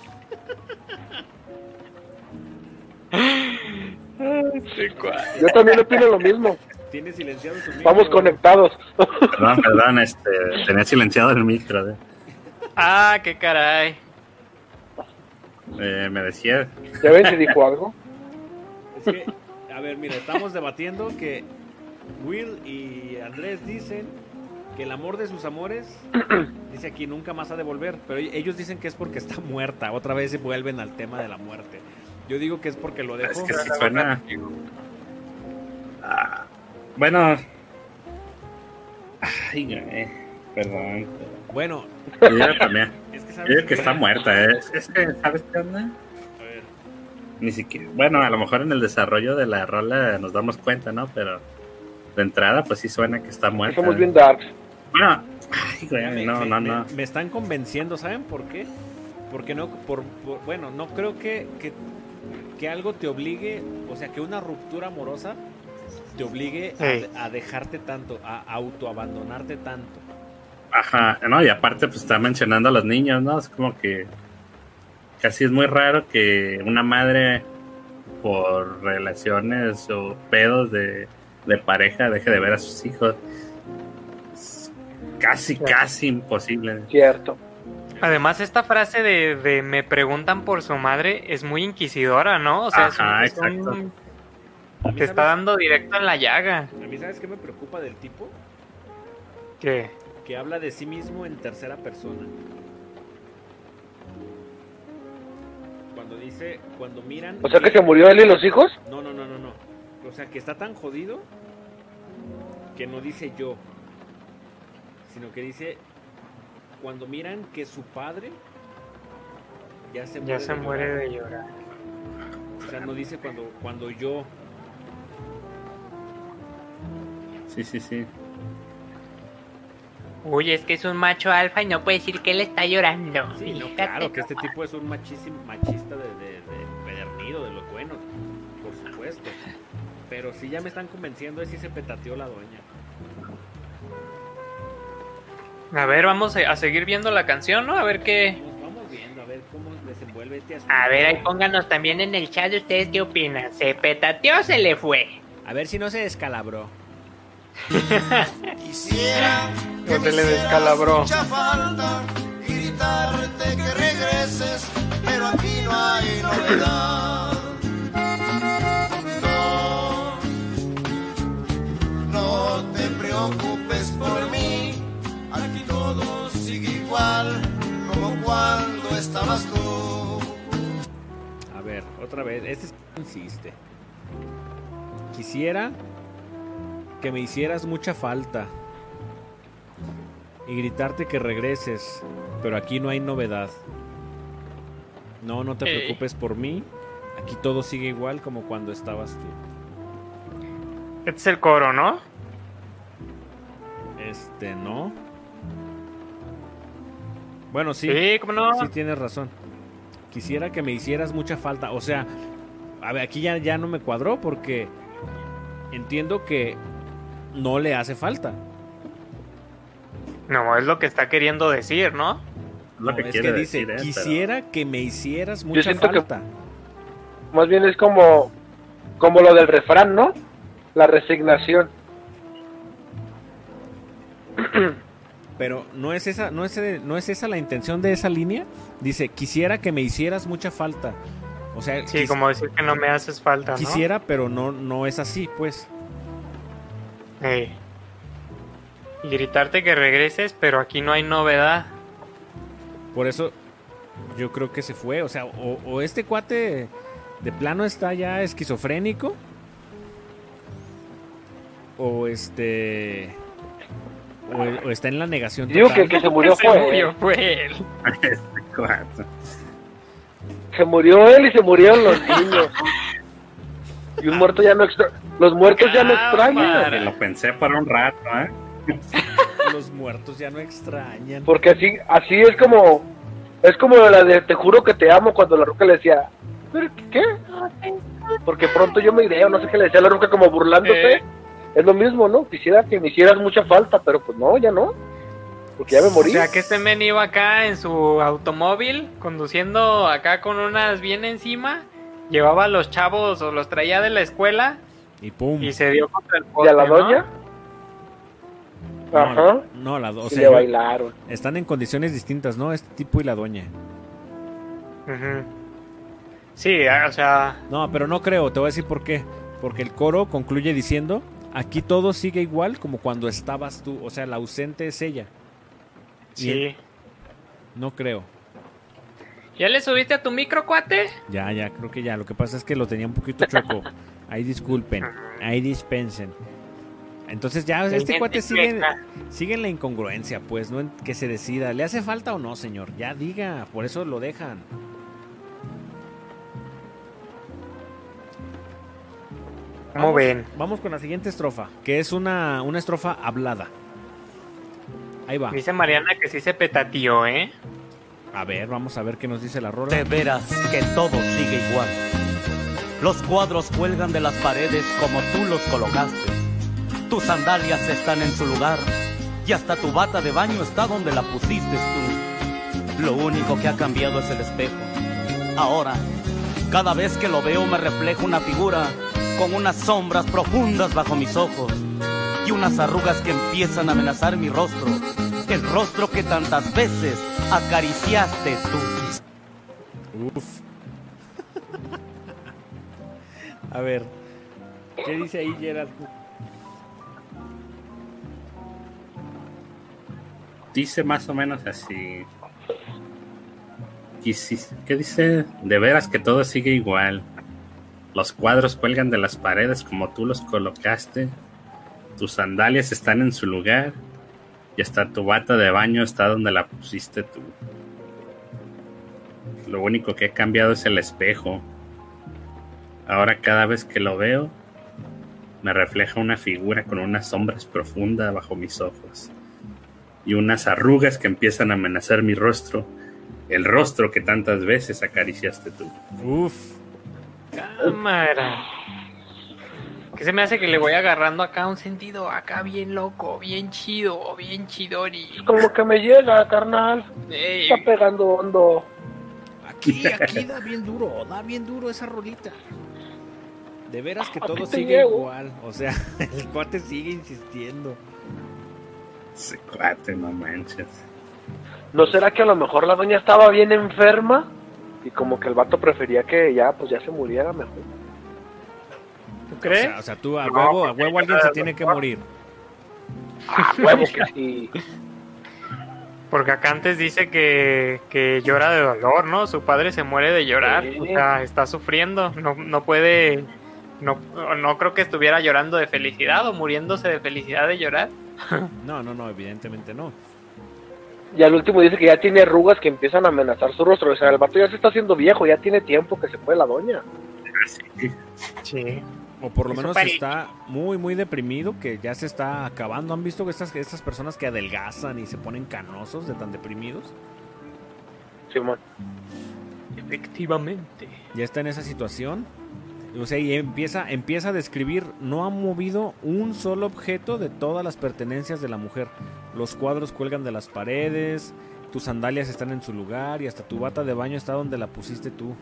G: Yo también opino lo mismo.
D: Tiene silenciado su micro.
G: Vamos conectados.
E: Perdón, perdón, este, tenía silenciado el micro. eh.
F: Ah, qué caray.
E: Eh, me decía,
G: ¿Ya ven si dijo algo?
D: Es que, a ver, mira, estamos debatiendo que Will y Andrés dicen que el amor de sus amores, dice aquí, nunca más ha de volver. Pero ellos dicen que es porque está muerta. Otra vez se vuelven al tema de la muerte. Yo digo que es porque lo dejó.
E: es que sí suena. Ah, bueno. Ay, güey, perdón.
D: Bueno,
E: Yo digo también.
D: es que
E: Yo
D: sabes
E: digo que está muerta, ¿eh? Es que, ¿sabes qué onda?
D: A ver,
E: Ni siquiera. Bueno, a lo mejor en el desarrollo de la rola nos damos cuenta, ¿no? Pero de entrada, pues sí suena que está muerta.
G: Somos bien darks.
E: Bueno, ay, güey,
D: me-
E: no,
D: me-
E: no,
D: me-
E: no.
D: Me están convenciendo, ¿saben por qué? Porque no, por, por- bueno, no creo que, que, que algo te obligue, o sea, que una ruptura amorosa te obligue a- dejarte tanto, a autoabandonarte tanto.
E: Ajá, no, y aparte, pues está mencionando a los niños, ¿no? Es como que casi es muy raro que una madre, por relaciones o pedos de, de pareja, deje de ver a sus hijos. Es casi, casi imposible.
G: Cierto.
F: Además, esta frase de, de me preguntan por su madre es muy inquisidora, ¿no? O sea, es un-
E: Ajá,
F: es un-
E: exacto.
F: Te está
D: ¿sabes,
F: dando directo en la llaga.
D: a mí, ¿sabes qué me preocupa del tipo?
F: Que
D: Que habla de sí mismo en tercera persona. Cuando dice, cuando miran...
G: O sea que se murió él y los hijos.
D: No, no, no, no, no. O sea, que está tan jodido que no dice yo, sino que dice cuando miran que su padre ya se muere,
F: ya se
D: de
F: muere
D: llorar.
F: de llorar.
D: O sea, no dice cuando cuando yo.
E: Sí, sí, sí.
B: Uy, es que es un macho alfa y no puede decir que él está llorando.
D: Sí, no, claro que este tipo es un machísimo machista de, de, de pedernido, de los buenos, por supuesto. Pero sí ya me están convenciendo de si se petateó la doña.
F: A ver, vamos a seguir viendo la canción, ¿no? A ver qué.
D: Vamos, vamos viendo a ver cómo les desenvuélvete así.
F: A ver, ahí pónganos también en el chat ustedes qué opinan. ¿Se petateó o se le fue?
D: A ver si no se descalabró.
J: Quisiera que
F: No se le descalabró.
J: mucha falta gritarte que regreses, pero aquí no hay novedad. No, no te preocupes cuando estabas tú.
D: A ver, otra vez. Este insiste. Quisiera que me hicieras mucha falta y gritarte que regreses, pero aquí no hay novedad. No, no te
F: Ey.
D: preocupes por mí. Aquí todo sigue igual como cuando estabas tú.
F: Este es el coro, ¿no?
D: Este, no. Bueno, sí.
F: Sí, ¿cómo no?
D: Sí, tienes razón. Quisiera que me hicieras mucha falta. O sea, a ver, aquí ya, ya no me cuadró porque entiendo que no le hace falta.
F: No, es lo que está queriendo decir, ¿no?
E: Lo
D: No,
E: que
D: es
E: quiere
D: que dice,
E: decir, ¿eh? Pero-
D: quisiera que me hicieras mucha
G: que-
D: falta.
G: Más bien es como, como lo del refrán, ¿no? La resignación.
D: Pero no es esa, no es, no es esa la intención de esa línea. Dice, quisiera que me hicieras mucha falta. O sea,
F: Sí, como decir que no me haces falta, ¿no?
D: quisiera, pero no, no es así, pues.
F: Ey. Y gritarte que regreses, pero aquí no hay novedad.
D: Por eso yo creo que se fue. O sea, o, o este cuate de plano está ya esquizofrénico. O este. O, o está en la negación.
G: Digo
D: total.
G: que el que se murió
F: Se
G: fue
F: murió,
G: él.
F: fue él.
E: Este.
G: Se murió él y se murieron los niños. Y un muerto ya no extra... Los muertos ya no extrañan.
E: Lo pensé por un rato, ¿eh?
D: Los muertos ya no extrañan.
G: Porque así, así es como, es como la de te juro que te amo cuando la ruca le decía, ¿pero qué? Porque pronto yo me iré o no sé qué le decía a la ruca como burlándose.
F: Eh.
G: Es lo mismo, ¿no? Quisiera que me hicieras mucha falta, pero pues no, ya no. Porque ya me morí.
F: O sea, que este men iba acá en su automóvil, conduciendo acá con unas bien encima, llevaba a los chavos o los traía de la escuela
D: Y pum.
F: y se dio contra el
G: ¿Y
F: poste,
G: a la
F: ¿no?
G: doña?
D: No,
G: Ajá.
D: No, la, o
G: y
D: sea,
G: le
D: yo-
G: bailaron.
D: están en condiciones distintas, ¿no? Este tipo y la doña.
F: Ujú. Sí, ah, o sea,
D: No, pero no creo, te voy a decir por qué. Porque el coro concluye diciendo, aquí todo sigue igual como cuando estabas tú. O sea, la ausente es ella.
F: sí.
D: No creo.
F: ¿Ya le subiste a tu micro, cuate?
D: Ya, ya, creo que ya. Lo que pasa es que lo tenía un poquito chueco. Ahí disculpen, ahí dispensen. Entonces ya, este cuate sigue, sigue en la incongruencia, pues, no en que se decida. ¿Le hace falta o no, señor? Ya diga, por eso lo dejan.
F: ¿Cómo
D: Vamos-
F: ven?
D: Vamos con la siguiente estrofa, que es una, una estrofa hablada. Ahí va.
F: Dice Mariana que sí se petateó, ¿eh?
D: A ver, vamos a ver qué nos dice la rola.
K: De veras que todo sigue igual. Los cuadros cuelgan de las paredes como tú los colocaste. Tus sandalias están en su lugar y hasta tu bata de baño está donde la pusiste tú. Lo único que ha cambiado es el espejo. Ahora, cada vez que lo veo me refleja una figura con unas sombras profundas bajo mis ojos y unas arrugas que empiezan a amenazar mi rostro. El rostro que tantas veces acariciaste tú.
D: Uf. a ver, ¿qué dice ahí Gerard?
E: Dice más o menos así. ¿Qué dice? De veras que todo sigue igual. Los cuadros cuelgan de las paredes como tú los colocaste. Tus sandalias están en su lugar. Y hasta tu bata de baño está donde la pusiste tú. Lo único que ha cambiado es el espejo. Ahora cada vez que lo veo, me refleja una figura con unas sombras profundas bajo mis ojos y unas arrugas que empiezan a amenazar mi rostro, el rostro que tantas veces acariciaste tú.
D: Uf.
F: Cámara. Que se me hace que le voy agarrando acá un sentido acá bien loco, bien chido, bien chidori.
G: Como que me llega, carnal.
F: Ey,
G: Está pegando hondo.
D: Ah, Aquí, aquí da bien duro, da bien duro esa rolita. De veras que
G: Aquí
D: todo
G: te
D: sigue
G: llevo.
D: igual. O sea, el cuate sigue insistiendo.
E: Ese cuate, no manches.
G: ¿No será que a lo mejor la doña estaba bien enferma? Y como que el vato prefería que ya, pues ya se muriera mejor.
F: ¿Tú
D: O
F: crees?
D: sea, o sea, tú a
G: No,
D: huevo, a huevo alguien se tiene que morir.
G: Ah, huevo que sí.
F: Porque acá antes dice que, que llora de dolor, ¿no? Su padre se muere de llorar.
G: Sí.
F: O sea, está sufriendo. No, no puede. No, no creo que estuviera llorando de felicidad o muriéndose de felicidad de llorar.
D: No, no, no, evidentemente no.
G: Y al último dice que ya tiene arrugas que empiezan a amenazar su rostro. O sea, el vato ya se está haciendo viejo, ya tiene tiempo que se fue la doña.
F: Sí.
D: O por lo
F: Eso
D: menos está muy, muy deprimido, que ya se está acabando. ¿Han visto que estas, estas personas que adelgazan y se ponen canosos de tan deprimidos?
G: Simón.
F: Efectivamente.
D: Ya está en esa situación. O sea, y empieza, empieza a describir, no ha movido un solo objeto de todas las pertenencias de la mujer. Los cuadros cuelgan de las paredes, tus sandalias están en su lugar y hasta tu bata de baño está donde la pusiste tú.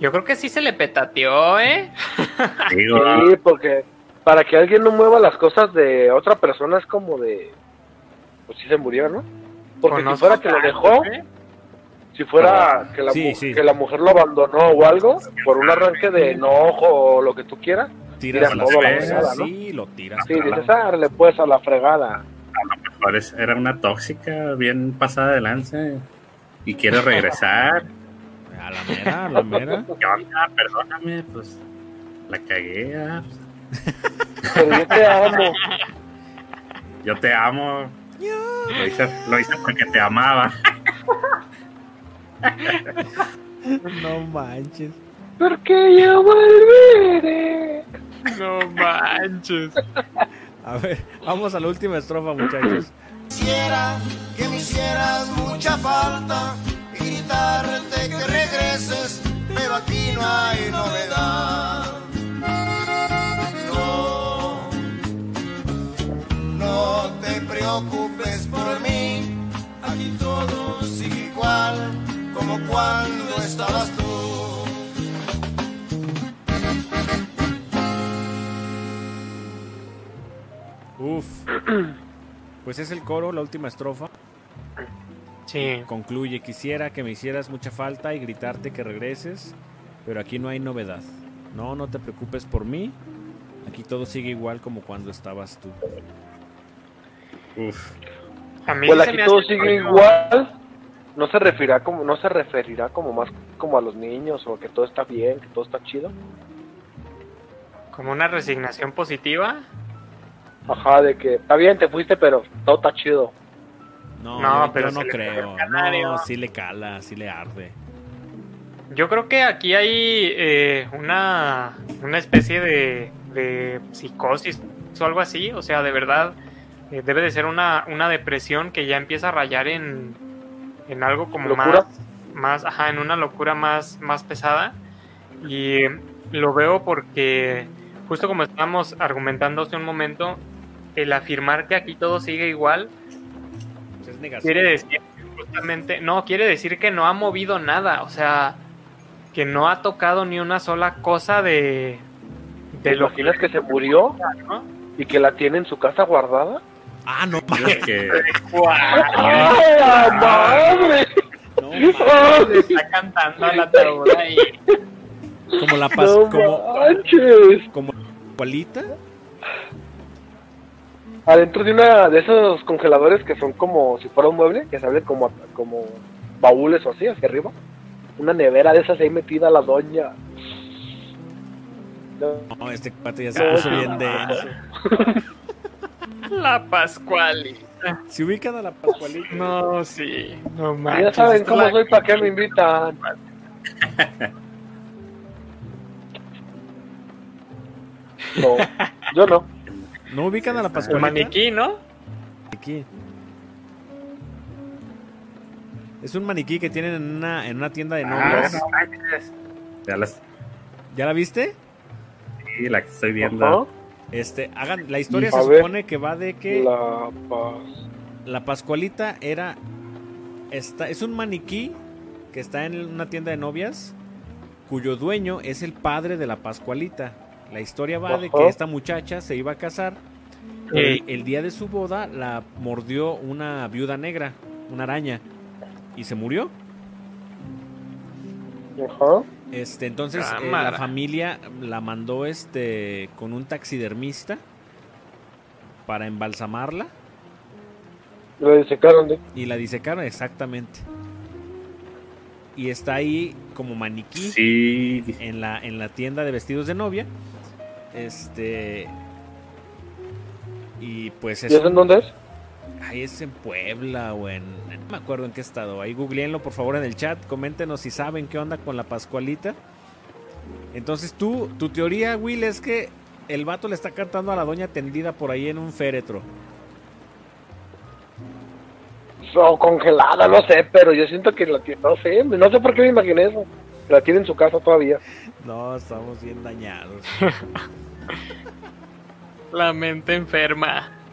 F: Yo creo que sí se le petateó, ¿eh?
G: Sí, porque para que alguien no mueva las cosas de otra persona es como de. Pues sí se murió, ¿no? Porque si
F: Conozco
G: fuera que lo dejó,
F: ¿eh?
G: Si fuera que la,
D: Sí,
G: mu-
D: sí.
G: que la mujer lo abandonó o algo, por un arranque de enojo o lo que tú quieras,
D: Tiras
G: Tiras
D: las
G: todo a la fregada, ¿no?
D: sí, lo tiras.
G: sí, dices, ah, le puedes a la fregada.
E: mejor es- era una tóxica bien pasada de lanza y quiere regresar.
D: A la mera, a la mera.
E: ¿Qué onda? Perdóname, pues la cagué. ah,
G: Pero yo te amo.
E: Yo te amo. Lo hice, lo hice porque te amaba.
D: No manches.
G: Porque yo volveré.
F: No manches.
D: A ver, vamos a la última estrofa, muchachos.
J: Quisiera que me hicieras mucha falta y gritarte que regreses, pero aquí no hay novedad. No, no te preocupes por mí, aquí todo sigue igual como cuando estabas tú.
D: Uf. Pues es el coro, la última estrofa.
F: Sí.
D: Concluye, quisiera que me hicieras mucha falta y gritarte que regreses, pero aquí no hay novedad. No, no te preocupes por mí. Aquí todo sigue igual como cuando estabas tú.
E: Uf.
F: A mí
G: Pues
F: se
G: aquí
F: me
G: todo
F: hace
G: sigue igual. No se referirá como, no se referirá como más como a los niños o que todo está bien, que todo está chido.
F: Como una resignación positiva.
G: Ajá, de que está bien, te fuiste, pero todo está chido.
D: No,
F: No,
D: yo-
F: pero
D: yo no creo. No, sí le cala, sí le arde.
F: Yo creo que aquí hay eh, una, una especie de, de psicosis o algo así. O sea, de verdad, eh, debe de ser una, una depresión que ya empieza a rayar en, en algo como
G: ¿Locura?
F: más, más, ajá, en una locura más, más pesada. Y lo veo porque, justo como estábamos argumentando hace un momento, el afirmar que aquí todo sigue igual
D: Pues es negación.
F: quiere decir que justamente, no, quiere decir que no ha movido nada, o sea, que no ha tocado ni una sola cosa de,
G: ¿Te
F: de lo
G: imaginas que se murió
F: ¿no?
G: y que la tiene en su casa guardada?
D: Ah, no,
E: Digo que
G: ¡Ay, la madre!
D: no,
F: Le está cantando a la ataúd ahí.
D: como la paz,
G: ¡No
D: como,
G: manches!
D: como cualita.
G: Adentro de una de esos congeladores que son como si fuera un mueble, que sale como, como baúles o así, hacia arriba. Una nevera de esas ahí metida la doña. No,
D: No, este cuate ya se puso bien denso.
F: La Pascuali.
D: Se ubican a la Pascualita.
F: No, sí, no
G: ya
F: manches.
G: saben
F: esta
G: cómo soy, para qué me invitan. No, yo no.
D: ¿No ubican a la
F: El
D: Pascualita?
F: maniquí, ¿no?
D: Maniquí. Es un maniquí que tienen en una, en una tienda de
E: Ah,
D: novios.
E: no manches. Ya las
D: ¿Ya la viste?
E: sí, la que estoy viendo.
G: Ajá.
D: Este, hagan, la historia
G: A
D: se
G: ver.
D: supone que va de que la. Pascualita era esta, es un maniquí que está en una tienda de novias, cuyo dueño es el padre de la Pascualita. La historia va de que esta muchacha se iba a casar. El, el día de su boda la mordió una viuda negra, una araña, y se murió.
G: Ajá.
D: Este, entonces eh, la familia la mandó este con un taxidermista para embalsamarla
G: Lo disecaron, ¿eh?
D: y la disecaron exactamente. Y está ahí como maniquí
E: Sí,
D: en la en la tienda de vestidos de novia. Este y pues
G: ¿Y
D: eso
G: eso en dónde es?
D: Ahí es en Puebla o en... No me acuerdo en qué estado. Ahí googleenlo por favor en el chat. Coméntenos si saben qué onda con la Pascualita. Entonces tú, tu teoría, Will, es que el vato le está cantando a la doña tendida por ahí en un féretro.
G: O congelada, no sé, pero yo siento que la tiene, no sé, no sé por qué me imaginé eso. La tiene en su casa todavía.
D: No, estamos bien dañados.
F: La mente enferma.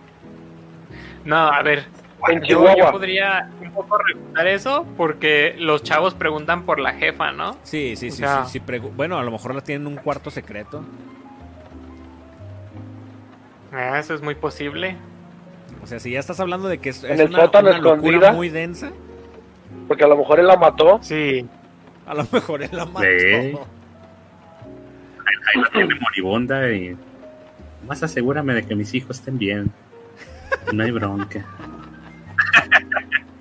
F: No, a ver.
G: En
F: Yo, yo podría un poco refutar eso porque los chavos preguntan por la jefa, ¿no?
D: Sí, sí,
F: O
D: sí,
F: sea-
D: sí, Bueno, a lo mejor la tienen en un cuarto secreto.
F: Ah, eso es muy posible.
D: O sea, si ya estás hablando de que es,
G: En
D: es
G: el
D: una,
G: sótano
D: una locura muy densa,
G: Porque a lo mejor él la mató.
F: Sí.
D: a lo mejor él la mató.
E: Sí. ahí la tiene moribunda y más asegúrame de que mis hijos estén bien. No hay bronca.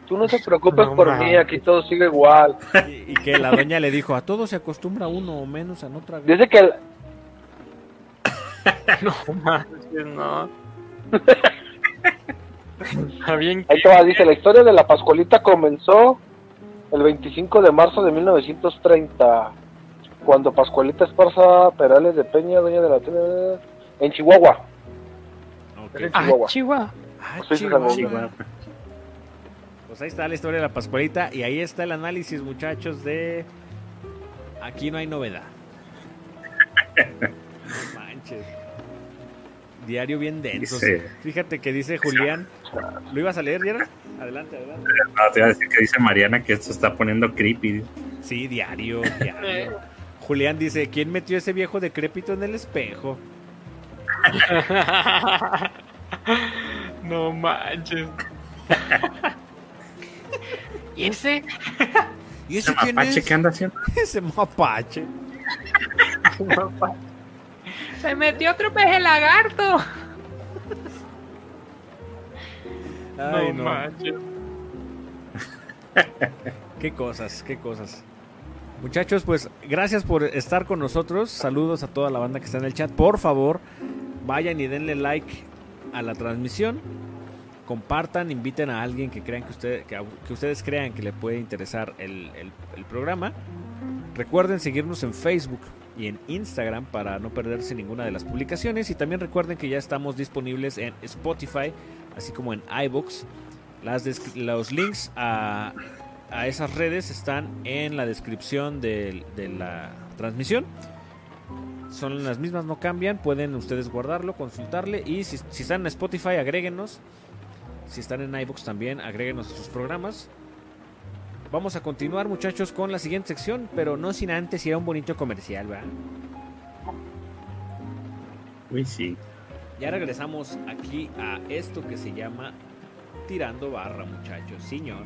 G: Tú no te preocupes
F: No
G: por mí, aquí todo sigue igual.
D: Y, y que la doña le dijo, a todos se acostumbra uno o menos a no tragar.
G: Dice que el-
F: No manches, no. Está bien
G: Ahí te va, dice, la historia de la Pascualita comenzó el 25 de marzo de 1930, cuando Pascualita Esparza Perales de Peña, dueña de la en Chihuahua.
D: Ok.
G: Es en
F: Ah,
G: Chihuahua.
F: Chihuahua.
D: Ah,
G: Pues
D: Chihuahua.
E: Chihuahua.
D: Pues ahí está la historia de la Pascualita y ahí está el análisis, muchachos, de Aquí no hay novedad. No manches. Diario bien denso.
E: Dice-
D: Fíjate que dice Julián. ¿Lo ibas a leer, Diana? Adelante, adelante.
E: No, te iba a decir que dice Mariana que esto está poniendo creepy.
D: Sí, diario, diario. Julián dice, ¿quién metió ese viejo decrépito en el espejo?
F: no manches. ¿Y ese?
D: ¿Y
E: ¿Ese mapache qué anda haciendo?
D: Ese mapache.
F: Se metió otro peje lagarto.
D: Ay,
F: no,
D: no.
F: manches.
D: Qué cosas, qué cosas. Muchachos, pues gracias por estar con nosotros. Saludos a toda la banda que está en el chat. Por favor, vayan y denle like a la transmisión. Compartan, inviten a alguien que crean que, usted, que, ustedes crean que le puede interesar el, el- programa. Recuerden seguirnos en Facebook y en Instagram para no perderse ninguna de las publicaciones. Y también recuerden que ya estamos disponibles en Spotify, así como en iBooks. Las los links a, a esas redes están en la descripción del- de, la transmisión. Son las mismas, no cambian. Pueden ustedes guardarlo, consultarle. Y si, si están en Spotify, agréguenos. Si están en iBooks también, agréguenos a sus programas. Vamos a continuar, muchachos, con la siguiente sección, pero no sin antes ir a un bonito comercial, ¿verdad?
E: Uy, sí.
D: Ya regresamos aquí a esto que se llama Tirando Barra, muchachos. Señor.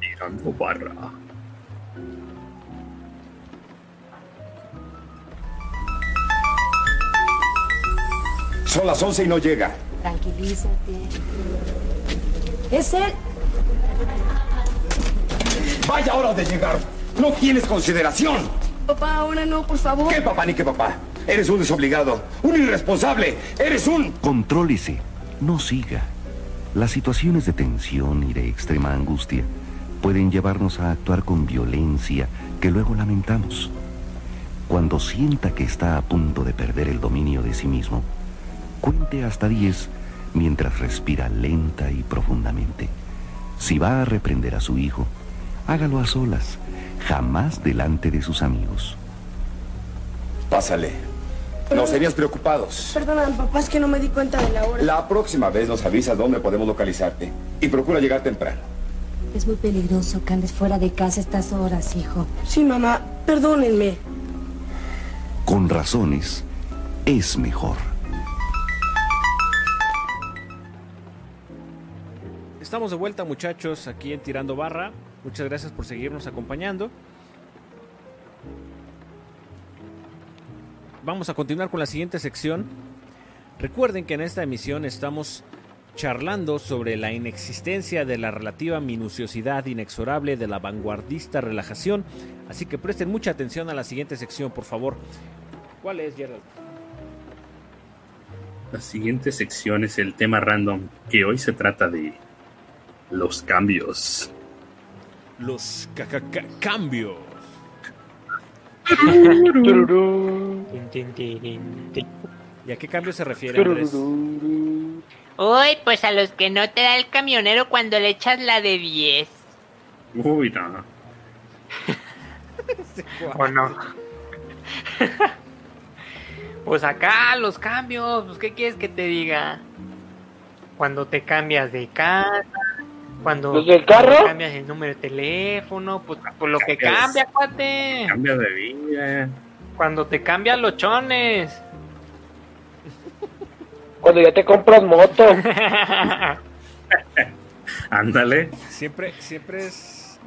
E: Tirando barra.
L: Son las 11 y no llega.
M: Tranquilízate. Es él.
L: Vaya hora de llegar. No tienes consideración.
M: Papá, ahora no, por favor.
L: ¿Qué papá ni qué papá? Eres un desobligado, un irresponsable. Eres un...
I: Contrólese, no siga. Las situaciones de tensión y de extrema angustia pueden llevarnos a actuar con violencia que luego lamentamos. Cuando sienta que está a punto de perder el dominio de sí mismo, cuente hasta 10 mientras respira lenta y profundamente. Si va a reprender a su hijo, hágalo a solas, jamás delante de sus amigos.
L: Pásale. Nos tenías preocupados.
M: Perdona, papá, es que no me di cuenta de la hora.
L: La próxima vez nos avisas dónde podemos localizarte. Y procura llegar temprano.
M: Es muy peligroso que andes fuera de casa a estas horas, hijo.
N: Sí, mamá, perdónenme.
I: Con razones, es mejor.
D: Estamos de vuelta muchachos aquí en Tirando Barra. Muchas gracias por seguirnos acompañando. Vamos a continuar con la siguiente sección. Recuerden que en esta emisión estamos charlando sobre la inexistencia de la relativa minuciosidad inexorable de la vanguardista relajación. Así que presten mucha atención a la siguiente sección, por favor. ¿Cuál es, Gerald?
E: La siguiente sección es el tema random, que hoy se trata de los cambios.
D: Los ca- ca- ca- cambios. ¿Y a qué cambios se refiere, Andrés?
B: Uy, pues a los que no te da el camionero cuando le echas la de 10.
E: Uy, no.
F: ¿O no? pues acá los cambios, pues ¿qué quieres que te diga? Cuando te cambias de casa, cuando
G: ¿Los del carro?
F: cuando cambias el número de teléfono, pues, pues lo que
E: Cambias-
F: cambia, cuate.
E: Cambia de vida.
F: Cuando te cambian los chones.
G: Cuando ya te compras moto.
E: Ándale.
D: Siempre, siempre es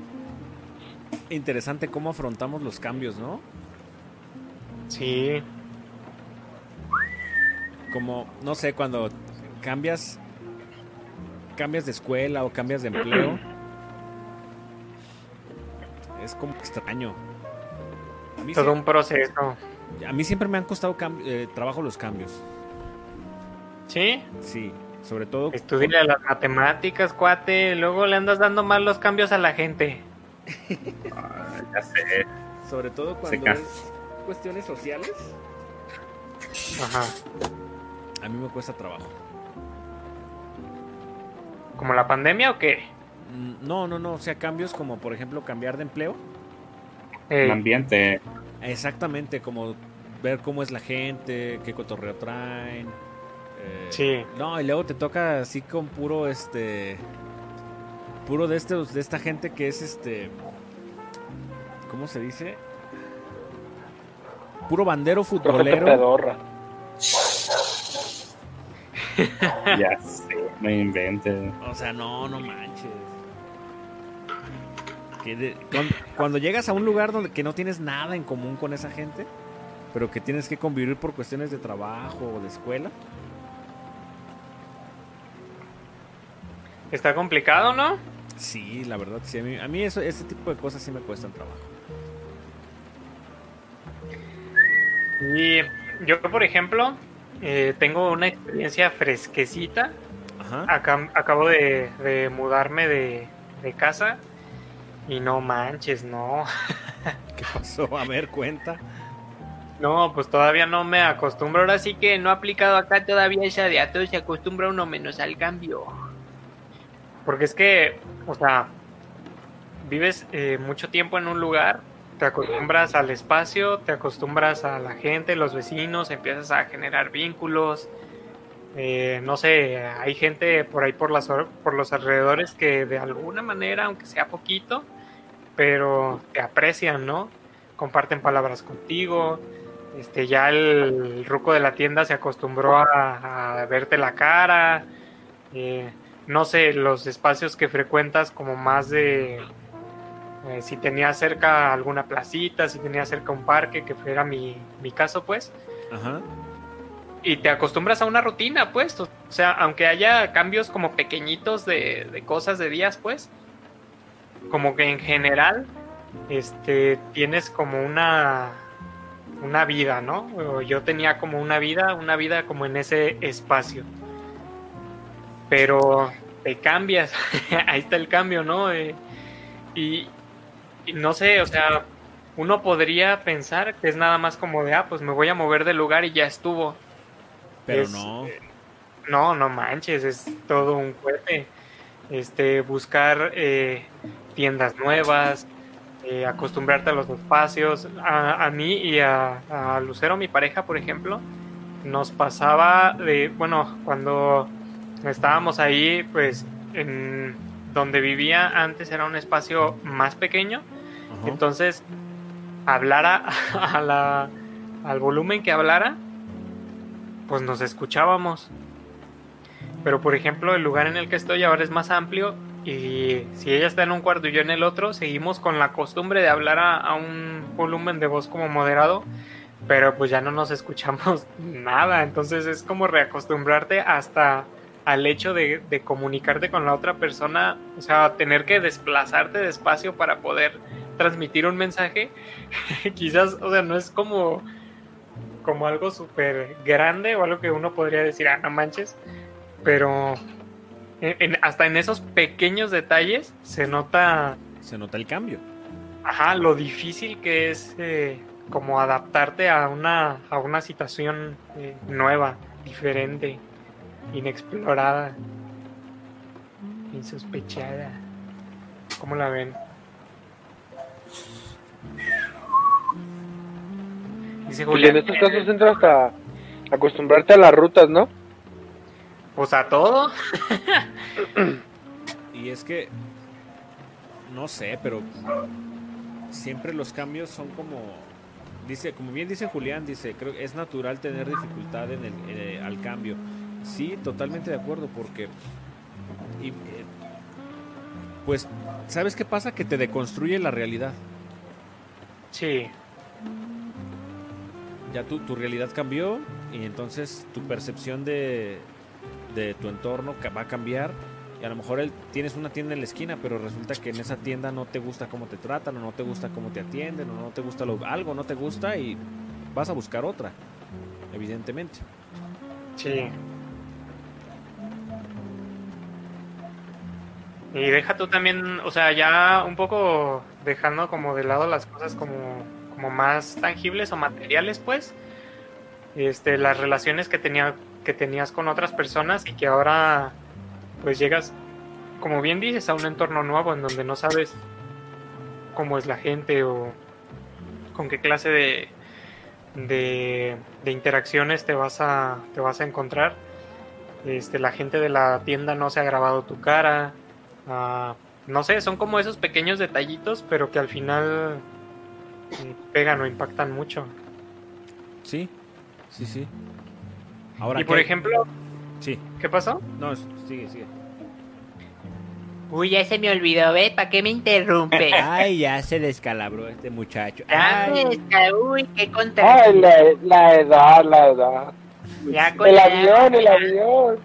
D: interesante cómo afrontamos los cambios, ¿no?
F: Sí.
D: Como, no sé, cuando cambias cambias de escuela o cambias de empleo. Es como extraño. A mí,
F: Todo un proceso.
D: a mí siempre me han costado eh, trabajo los cambios.
F: ¿Sí?
D: Sí, sobre todo
F: Estudia las matemáticas, cuate. Luego le andas dando mal los cambios a la gente.
E: Ah, ya sé.
D: sobre todo cuando es cuestiones sociales.
F: Ajá.
D: A mí me cuesta trabajo.
F: ¿Como la pandemia o qué?
D: Mm, No, no, no, o sea, cambios como por ejemplo cambiar de empleo.
F: Eh,
E: El ambiente.
D: Exactamente, como ver cómo es la gente, qué cotorreo traen. eh,
F: Sí.
D: No, y luego te toca así con puro este puro de estos de esta gente que es este ¿cómo se dice? Puro bandero futbolero.
E: Ya sé, no inventes.
D: O sea, no, no manches. Que de- cuando, cuando llegas a un lugar donde que no tienes nada en común con esa gente, pero que tienes que convivir por cuestiones de trabajo o de escuela,
F: Está complicado, ¿no?
D: sí, la verdad, sí, a mí, a mí eso, ese tipo de cosas sí me cuestan trabajo.
F: Y yo, por ejemplo, eh, tengo una experiencia fresquecita.
D: Ajá.
F: Acá- acabo de, de mudarme de, de casa y no manches, no.
D: ¿Qué pasó? A ver, cuenta.
F: No, pues todavía no me acostumbro. Ahora sí que no he aplicado acá
B: Todavía esa de a todos se acostumbra uno menos al cambio.
F: Porque es que, o sea, vives eh, mucho tiempo en un lugar, te acostumbras al espacio, te acostumbras a la gente, los vecinos, empiezas a generar vínculos. Eh, no sé, hay gente por ahí por, las, or- por los alrededores que de alguna manera, aunque sea poquito, pero te aprecian, ¿no? Comparten palabras contigo. Este, ya el, ruco de la tienda se acostumbró a, verte la cara. eh, no sé, los espacios que frecuentas como más de... eh, si tenías cerca alguna placita, si tenías cerca un parque, que fuera mi, mi caso, pues.
D: Ajá.
F: Y te acostumbras a una rutina, pues. O sea, aunque haya cambios como pequeñitos de, de cosas de días, pues. Como que en general, este, tienes como una, una vida, ¿no? Yo tenía como una vida, una vida como en ese espacio. Pero te cambias, ahí está el cambio, ¿no? Eh, y, y no sé, o sea, uno podría pensar que es nada más como de, ah, pues me voy a mover del lugar y ya estuvo.
D: Pero
F: Es-
D: no.
F: No, no manches, es todo un cohete. Este, buscar eh, tiendas nuevas, eh, acostumbrarte a los espacios. A, a mí y a, a Lucero, mi pareja, por ejemplo, nos pasaba de, bueno, cuando estábamos ahí, pues, en donde vivía antes era un espacio más pequeño, entonces hablara a la, al volumen que hablara, pues nos escuchábamos. Pero por ejemplo, el lugar en el que estoy ahora es más amplio y si ella está en un cuarto y yo en el otro, seguimos con la costumbre de hablar a, un volumen de voz como moderado, pero pues ya no nos escuchamos nada. Entonces es como reacostumbrarte hasta al hecho de, de comunicarte con la otra persona, o sea, tener que desplazarte despacio para poder transmitir un mensaje, quizás, o sea, no es como, como algo súper grande o algo que uno podría decir, ah, no manches, pero en- en- hasta en esos pequeños detalles se nota,
D: Se nota el cambio.
F: ajá, lo difícil que es eh, como adaptarte a una, a una situación eh, nueva, diferente, inexplorada, insospechada. ¿Cómo la ven? Dice
G: Pues en
F: Julián.
G: estos casos entra hasta acostumbrarte a las rutas, ¿no?
F: Pues a todo.
D: Y es que, no sé, pero siempre los cambios son como, dice, como bien dice Julián, dice, creo que es natural tener dificultad en el, eh, al cambio. Sí, totalmente de acuerdo, porque, y, eh, pues, ¿sabes qué pasa? Que te deconstruye la realidad.
F: Sí.
D: Ya tu, tu realidad cambió y entonces tu percepción de, de tu entorno va a cambiar. Y a lo mejor él, tienes una tienda en la esquina, pero resulta que en esa tienda no te gusta cómo te tratan, o no te gusta cómo te atienden, o no te gusta lo, algo, no te gusta y vas a buscar otra, evidentemente.
F: Sí. Y deja tú también, o sea, ya un poco dejando como de lado las cosas como, como más tangibles o materiales, pues, este, las relaciones que tenía, que tenías con otras personas y que ahora, pues, llegas, como bien dices, a un entorno nuevo en donde no sabes cómo es la gente o con qué clase de, de, de interacciones te vas a te vas a encontrar. Este la gente de la tienda no se ha grabado tu cara. Ah, no sé son como esos pequeños detallitos pero que al final pegan o impactan mucho
D: Sí, sí, sí. Ahora
F: y por
D: ¿qué?
F: ejemplo
D: Sí.
F: qué pasó
D: No, sigue, sigue.
B: Uy, ya se me olvidó, ¿ves? ¿Para qué me interrumpe?
D: Ay, ya se descalabró este muchacho.
B: Ya
D: Ay.
B: Uy, qué contra.
G: Ay, la, la edad, la edad.
B: Ya con
G: El
B: la-
G: avión, el avión.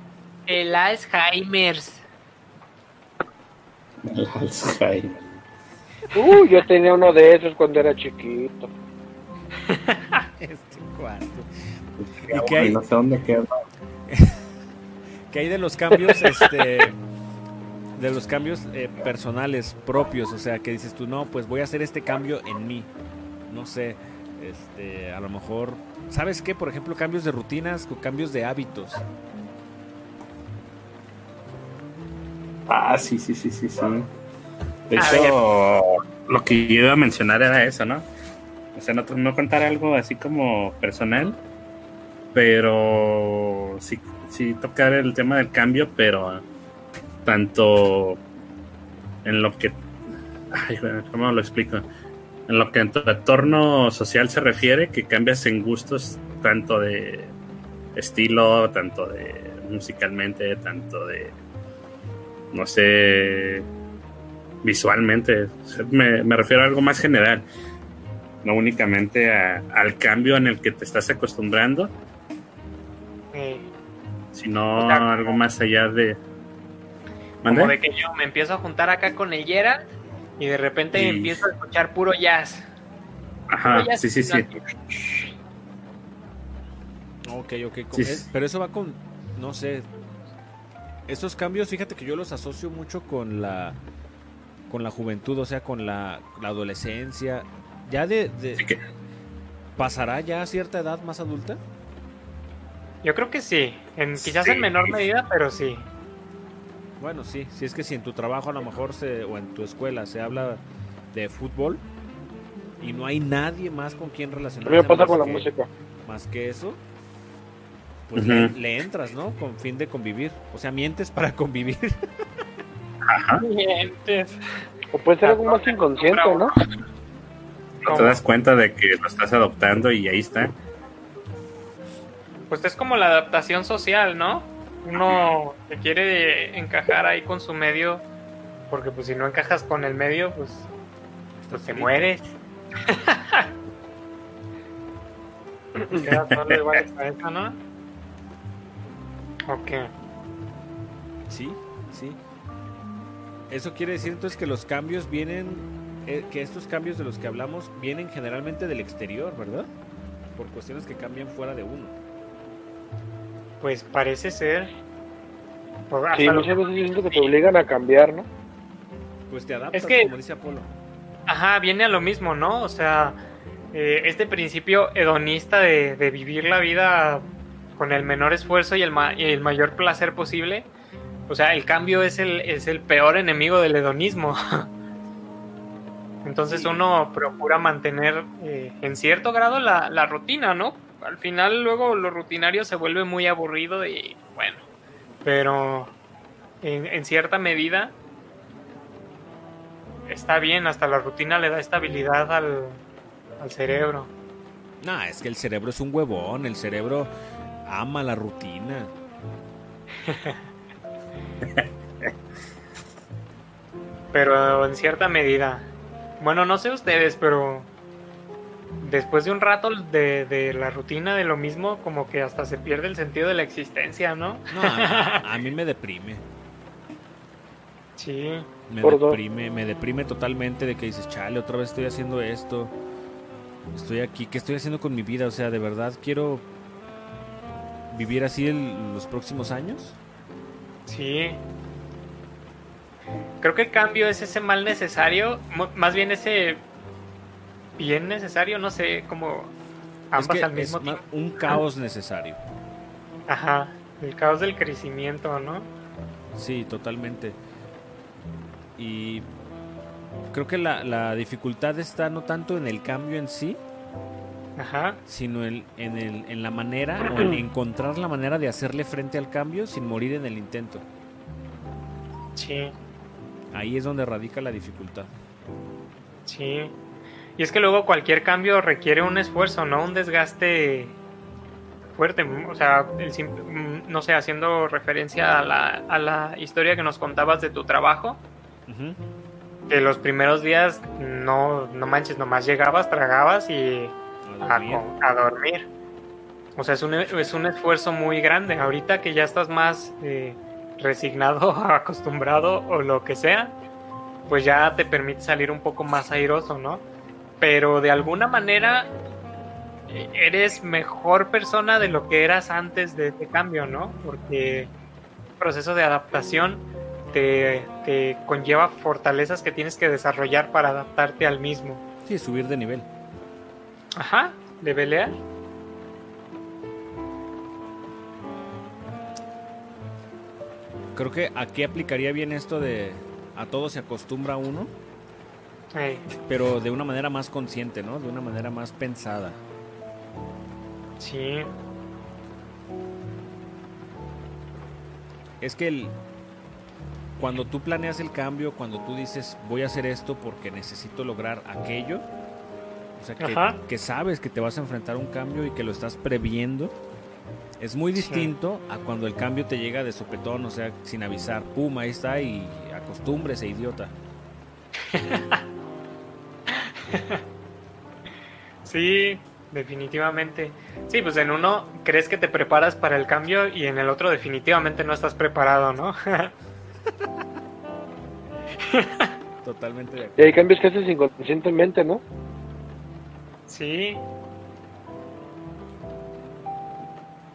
B: El Alzheimer's.
G: Uh, yo tenía uno de esos cuando era chiquito.
D: Este cuarto.
E: Ya,
D: ¿Y qué hay?
E: No sé dónde queda.
D: que hay de los cambios este de los cambios eh, personales propios o sea que dices tú no pues voy a hacer este cambio en mí no sé este a lo mejor sabes qué por ejemplo cambios de rutinas o cambios de hábitos
E: Ah, sí, sí, sí, sí, sí. De hecho, lo que yo iba a mencionar era eso, ¿no? O sea, no, no contar algo así como personal, pero sí, sí tocar el tema del cambio, pero tanto en lo que... Ay, ¿cómo lo explico? En lo que en tu entorno social se refiere, que cambias en gustos tanto de estilo, tanto de musicalmente, tanto de no sé, visualmente. Me, me refiero a algo más general, no únicamente a- al cambio en el que te estás acostumbrando,
F: Eh,
E: sino algo más allá de...
F: como de que yo me empiezo a juntar acá con el Gerald y de repente
E: Sí.
F: empiezo a escuchar puro jazz
E: Ajá,
F: Puro jazz
E: sí, sí, sí.
D: ok ok
E: Sí.
D: es- pero eso va con no sé esos cambios fíjate que yo los asocio mucho con la con la juventud o sea con la, la adolescencia ya de, de- pasará ya a cierta edad más adulta
F: yo creo que sí en, quizás
D: Sí.
F: en menor medida pero sí
D: Bueno, sí, si es que si en tu trabajo a lo mejor se, o en tu escuela se habla de fútbol y no hay nadie más con quien relacionarse.
G: me pasa
D: más
G: con la
D: que-
G: música.
D: Más que eso, pues le, le entras, ¿no? Con fin de convivir. O sea, mientes para convivir.
F: Mientes.
G: O puede ser algo más inconsciente, ¿no?
E: Te das cuenta de que lo estás adoptando y ahí está.
F: Pues es como la adaptación social, ¿no? Uno que quiere encajar ahí con su medio, porque pues si no encajas con el medio, pues, pues te mueres. Queda solo igual de cabeza, ¿no? Ok.
D: Sí, sí. Eso quiere decir entonces que los cambios vienen, eh, que estos cambios de los que hablamos vienen generalmente del exterior, ¿verdad? Por cuestiones que cambian fuera de uno.
F: Pues parece ser. Por-
G: Sí, muchas veces siento que te obligan a cambiar, ¿no?
D: Pues te adaptas,
F: Es que-
D: como dice Apolo.
F: Ajá, viene a lo mismo, ¿no? O sea, eh, este principio hedonista de, de vivir la vida con el menor esfuerzo y el, ma- y el mayor placer posible. O sea, el cambio es el, es el peor enemigo del hedonismo. Entonces uno procura mantener eh, en cierto grado la, la rutina, ¿no? Al final luego lo rutinario se vuelve muy aburrido y bueno, pero en, en cierta medida está bien, hasta la rutina le da estabilidad al, al cerebro.
D: Nah, es que el cerebro es un huevón, el cerebro ama la rutina.
F: Pero en cierta medida. Bueno, no sé ustedes, pero después de un rato de, de la rutina de lo mismo, como que hasta se pierde el sentido de la existencia, ¿no?
D: No, a, a mí me deprime.
F: Sí.
D: Me
G: Por dos.
D: deprime, me deprime totalmente de que dices, chale, otra vez estoy haciendo esto. Estoy aquí, ¿qué estoy haciendo con mi vida? O sea, ¿de verdad quiero vivir así el- los próximos años?
F: Sí. Creo que el cambio es ese mal necesario, más bien ese bien necesario, no sé, como
D: Es
F: ambas
D: que
F: al mismo
D: es
F: tiempo.
D: un caos necesario.
F: Ajá, el caos del crecimiento, ¿no?
D: Sí, totalmente. Y creo que la, la dificultad está no tanto en el cambio en sí,
F: Ajá.
D: sino en, en, el, en la manera o en encontrar la manera de hacerle frente al cambio sin morir en el intento.
F: Sí,
D: Ahí es donde radica la dificultad.
F: sí. Y es que luego cualquier cambio requiere un esfuerzo, ¿no? Un desgaste fuerte. O sea, el mm, no sé, haciendo referencia a la, a la historia que nos contabas de tu trabajo,
D: Ujú.
F: que los primeros días no, no manches, nomás llegabas, tragabas y
D: A dormir.
F: a dormir. O sea, es un, es un esfuerzo muy grande. Ahorita que ya estás más eh, resignado, acostumbrado o lo que sea, pues ya te permite salir un poco más airoso, ¿no? Pero de alguna manera eh, eres mejor persona de lo que eras antes de este cambio, ¿no? Porque el proceso de adaptación te, te conlleva fortalezas que tienes que desarrollar para adaptarte al mismo.
D: Sí, subir de nivel.
F: Ajá, de pelear.
D: Creo que aquí aplicaría bien esto de a todo se acostumbra uno, pero de una manera más consciente, ¿no? De una manera más pensada.
F: sí,
D: Es que el, cuando tú planeas el cambio, cuando tú dices voy a hacer esto porque necesito lograr aquello, o sea, que, sabes que te vas a enfrentar a un cambio y que lo estás previendo, es muy distinto a cuando el cambio te llega de sopetón, o sea, sin avisar, pum, ahí está y acostúmbrese, idiota.
F: sí, definitivamente. Sí, pues en uno crees que te preparas para el cambio y en el otro definitivamente no estás preparado, ¿no?
D: Totalmente de
G: Y hay cambios que haces inconscientemente, ¿no?
F: Sí.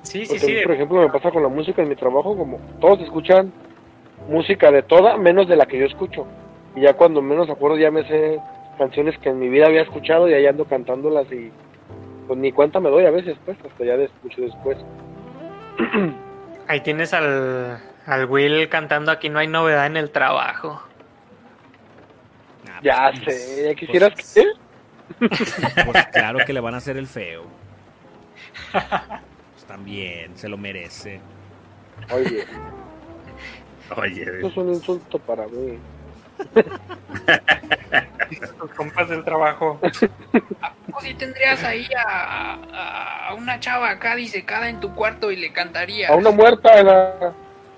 F: Sí, sí,
G: Porque
F: sí.
G: a mí,
F: de-
G: por ejemplo, me pasa con la música en mi trabajo, como todos escuchan música de toda, menos de la que yo escucho. Y ya cuando menos acuerdo ya me sé canciones que en mi vida había escuchado y ahí ando cantándolas y pues ni cuenta me doy a veces, pues, hasta ya mucho después.
F: Ahí tienes al, al Will cantando aquí no hay novedad en el trabajo.
G: Ya sé, ya quisieras que...
D: Pues claro que le van a hacer el feo. Pues también, se lo merece.
G: Oye,
E: Oye,
G: Eso es un insulto para mí.
F: Tus compas del trabajo.
O: ¿O si tendrías ahí a, a- a una chava acá disecada en tu cuarto y le cantarías?
G: A una muerta la...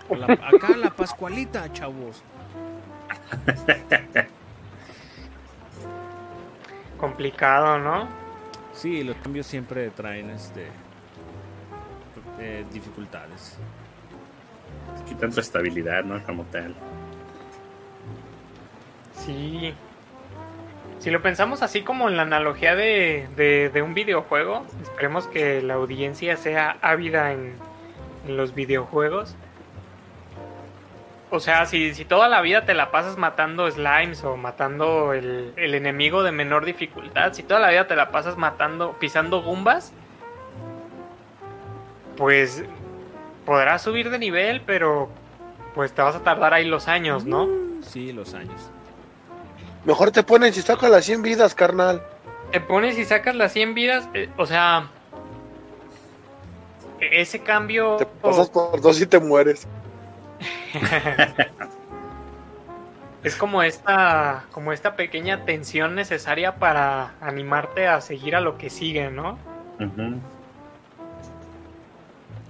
D: La- acá la Pascualita, chavos.
F: Complicado, ¿no?
D: Sí, los cambios siempre traen este eh, dificultades.
E: quitan su estabilidad, ¿no? Como tal.
F: Sí. Si lo pensamos así como en la analogía de, de- de un videojuego, esperemos que la audiencia sea ávida en, en los videojuegos. O sea, si, si toda la vida te la pasas matando slimes o matando el, el enemigo de menor dificultad, si toda la vida te la pasas matando, pisando gumbas, pues podrás subir de nivel, pero pues te vas a tardar ahí los años, ¿no?
D: Sí, los años.
G: Mejor te ponen si sacas las 100 vidas, carnal.
F: te pones y sacas las 100 vidas, eh, o sea, e- ese cambio...
G: Te pasas por dos y te mueres.
F: es como esta, como esta pequeña tensión necesaria para animarte a seguir a lo que sigue, ¿no?
E: Ujú.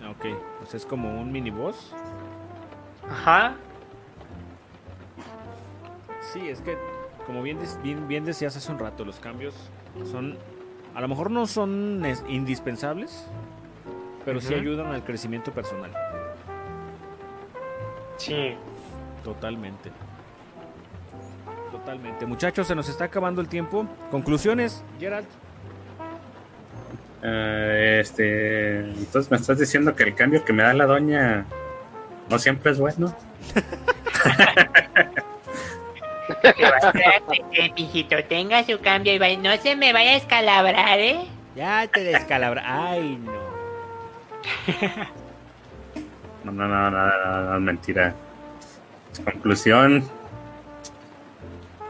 D: Ah, Ok, pues es como un mini boss.
F: Ajá.
D: Sí, es que como bien, bien, bien decías hace un rato, los cambios son, a lo mejor no son indispensables, pero sí ayudan al crecimiento personal.
F: Sí.
D: Totalmente. Totalmente. Muchachos, se nos está acabando el tiempo. Conclusiones, Gerald.
E: Eh, este, entonces me estás diciendo que el cambio que me da la doña no siempre es bueno.
B: Espérate que mijito tenga su cambio y vaya- no se me vaya a escalabrar, ¿eh?
D: Ya te descalabra. Ay, no.
E: No, no, no, no, no, no, mentira. Conclusión.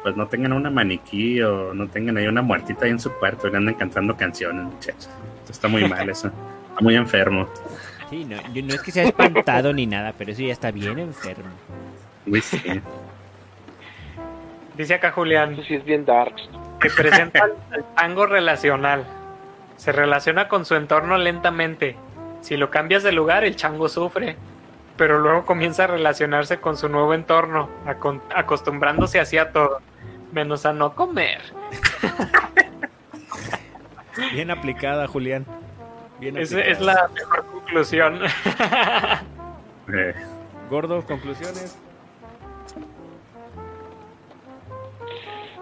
E: Pues no tengan una maniquí o no tengan ahí una muertita ahí en su cuarto y le anden cantando canciones, muchachos. Esto Está muy mal eso. Está muy enfermo.
P: Sí, no, yo- no es que sea espantado ni nada, pero eso ya está bien enfermo.
E: Uy, sí.
F: Dice acá Julián.
G: sí es bien darks.
F: Que presenta el, el tango relacional. Se relaciona con su entorno lentamente. Si lo cambias de lugar, el chango sufre. Pero luego comienza a relacionarse con su nuevo entorno, acon- acostumbrándose así a todo, menos a no comer.
D: Bien aplicada, Julián. Bien
F: Es,
D: aplicada.
F: es la mejor conclusión.
E: Eh,
D: Gordo, conclusiones.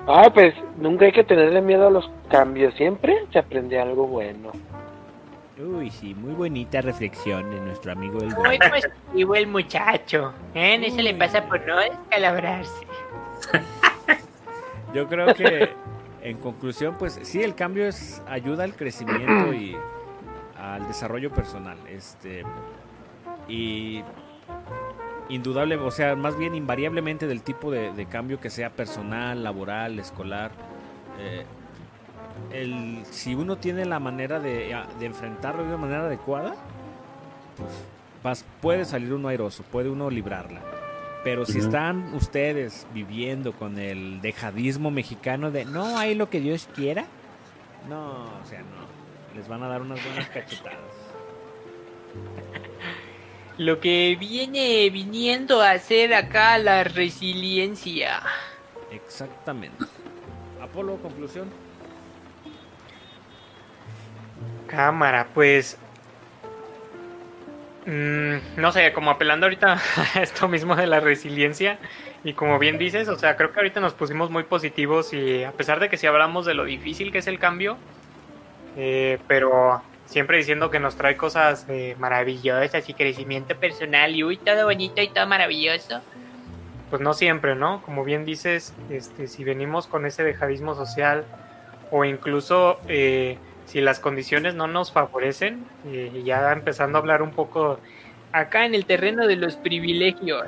G: Ah, pues nunca hay que tenerle miedo a los cambios. Siempre se aprende algo bueno.
P: Uy, sí, muy bonita reflexión de nuestro amigo el
B: Muy positivo el muchacho. ¿eh? Eso le pasa por no descalabrarse.
D: Yo creo que en conclusión, pues sí, el cambio es ayuda al crecimiento y al desarrollo personal. Este y indudable, o sea, más bien invariablemente del tipo de, de cambio que sea personal, laboral, escolar. eh, el, si uno tiene la manera de, de enfrentarlo de una manera adecuada, pues vas- puede salir uno airoso, puede uno librarla. Pero si están ustedes viviendo con el dejadismo mexicano de no hay lo que Dios quiera, no, o sea, no. Les van a dar unas buenas cachetadas.
B: Lo que viene viniendo a hacer acá la resiliencia.
D: Exactamente. Apolo, conclusión.
F: Cámara, pues. mm, no sé, como apelando ahorita a esto mismo de la resiliencia. Y como bien dices, o sea, creo que ahorita nos pusimos muy positivos y a pesar de que si hablamos de lo difícil que es el cambio, eh, pero siempre diciendo que nos trae cosas eh,
B: Maravillosas y crecimiento personal y uy, todo bonito y todo maravilloso.
F: pues no siempre, ¿no? Como bien dices, este, si venimos con ese dejadismo social o incluso eh, si las condiciones no nos favorecen, eh, y ya empezando a hablar un poco
B: Acá en el terreno de los privilegios.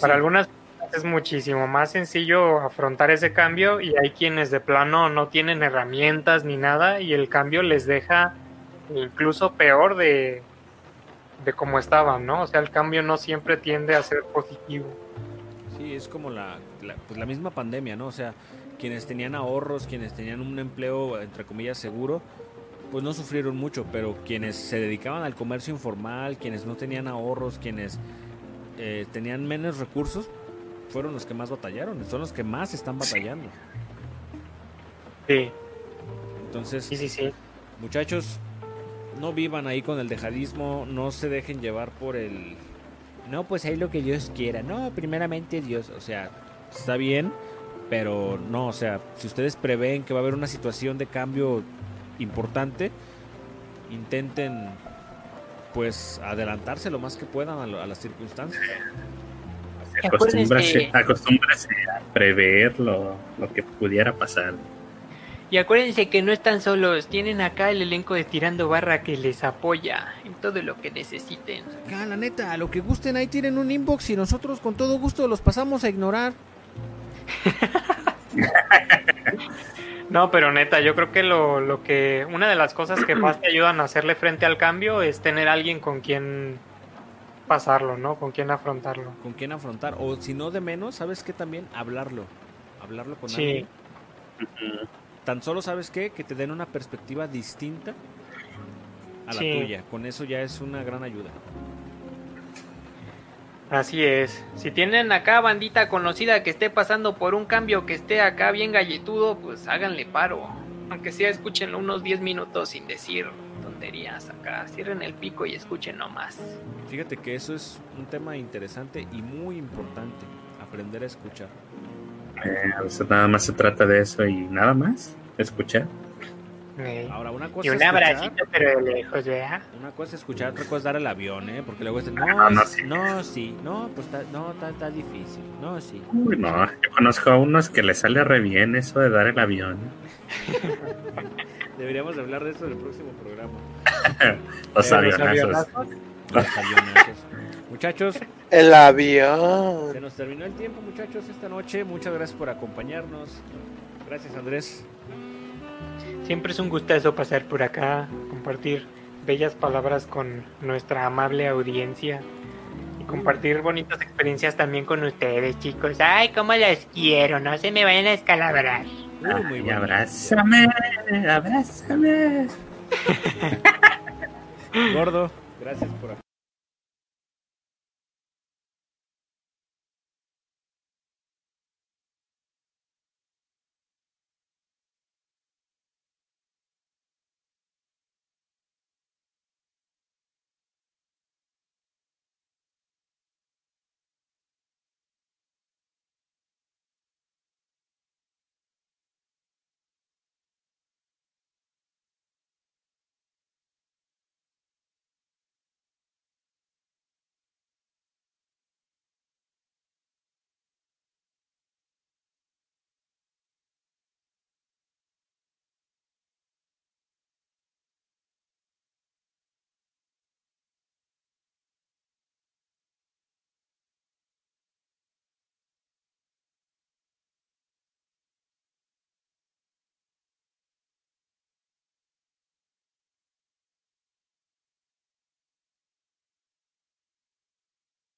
F: para algunas personas es muchísimo más sencillo afrontar ese cambio y hay quienes de plano no tienen herramientas ni nada y el cambio les deja incluso peor de, de cómo estaban, ¿no? O sea, el cambio no siempre tiende a ser positivo.
D: Sí, es como la, la, pues la misma pandemia, ¿no? O sea, quienes tenían ahorros, quienes tenían un empleo, entre comillas, seguro, pues no sufrieron mucho, pero quienes se dedicaban al comercio informal, quienes no tenían ahorros, quienes eh, tenían menos recursos, fueron los que más batallaron, son los que más están batallando.
F: Sí.
D: Entonces,
F: Sí, sí, sí.
D: muchachos, no vivan ahí con el dejadismo, no se dejen llevar por el...
P: No, pues ahí lo que Dios quiera. No, primeramente Dios.
D: O sea, está bien, pero no, o sea, si ustedes prevén que va a haber una situación de cambio importante, intenten pues adelantarse lo más que puedan a, lo- a las circunstancias.
E: Acostúmbrase, acostúmbrase a prever lo, lo que pudiera pasar.
B: Y acuérdense que no están solos, tienen acá el elenco de Tirando Barra que les apoya en todo lo que necesiten.
P: Ah, la neta, a lo que gusten ahí tienen un inbox y nosotros con todo gusto los pasamos a ignorar.
F: No, pero neta, yo creo que lo, lo que una de las cosas que más te ayudan a hacerle frente al cambio es tener alguien con quien pasarlo, ¿no? Con quien afrontarlo.
D: Con quién afrontar, o si no de menos, ¿sabes qué también? Hablarlo. Hablarlo con
F: Sí.
D: alguien. Tan solo, ¿sabes qué? Que te den una perspectiva distinta a la
F: Sí.
D: tuya. Con eso ya es una gran ayuda.
F: Así es.
B: Si tienen acá bandita conocida que esté pasando por un cambio que esté acá bien galletudo, pues háganle paro. Aunque sea escúchenlo unos 10 minutos sin decir tonterías acá. Cierren el pico y escuchen nomás.
D: Fíjate que eso es un tema interesante y muy importante. Aprender a escuchar.
E: Eh, a veces nada más se trata de eso y nada más. Escuchar.
D: Ahora, una cosa
B: Y un
D: es escuchar-
B: abracito, pero de lejos, ¿verdad?
D: Una cosa es escuchar, otra cosa es dar el avión, ¿eh? Porque luego dicen, no,
E: No, no, sí.
D: no, sí, no, pues está, no, está, está difícil, no, sí.
E: Uy, no, yo conozco a unos que les sale re bien eso de dar el avión.
D: Deberíamos hablar de eso en el próximo programa.
E: Los
D: Eh,
E: avionazos.
D: Los avionazos. Muchachos,
G: El avión.
D: se nos terminó el tiempo, muchachos, esta noche. Muchas gracias por acompañarnos. Gracias, Andrés.
F: Siempre es un gustazo pasar por acá, compartir bellas palabras con nuestra amable audiencia y compartir bonitas experiencias también con ustedes, chicos.
B: Ay, cómo las quiero, no se me vayan a escalabrar.
E: Ay, abrázame, abrázame.
D: Gordo, gracias por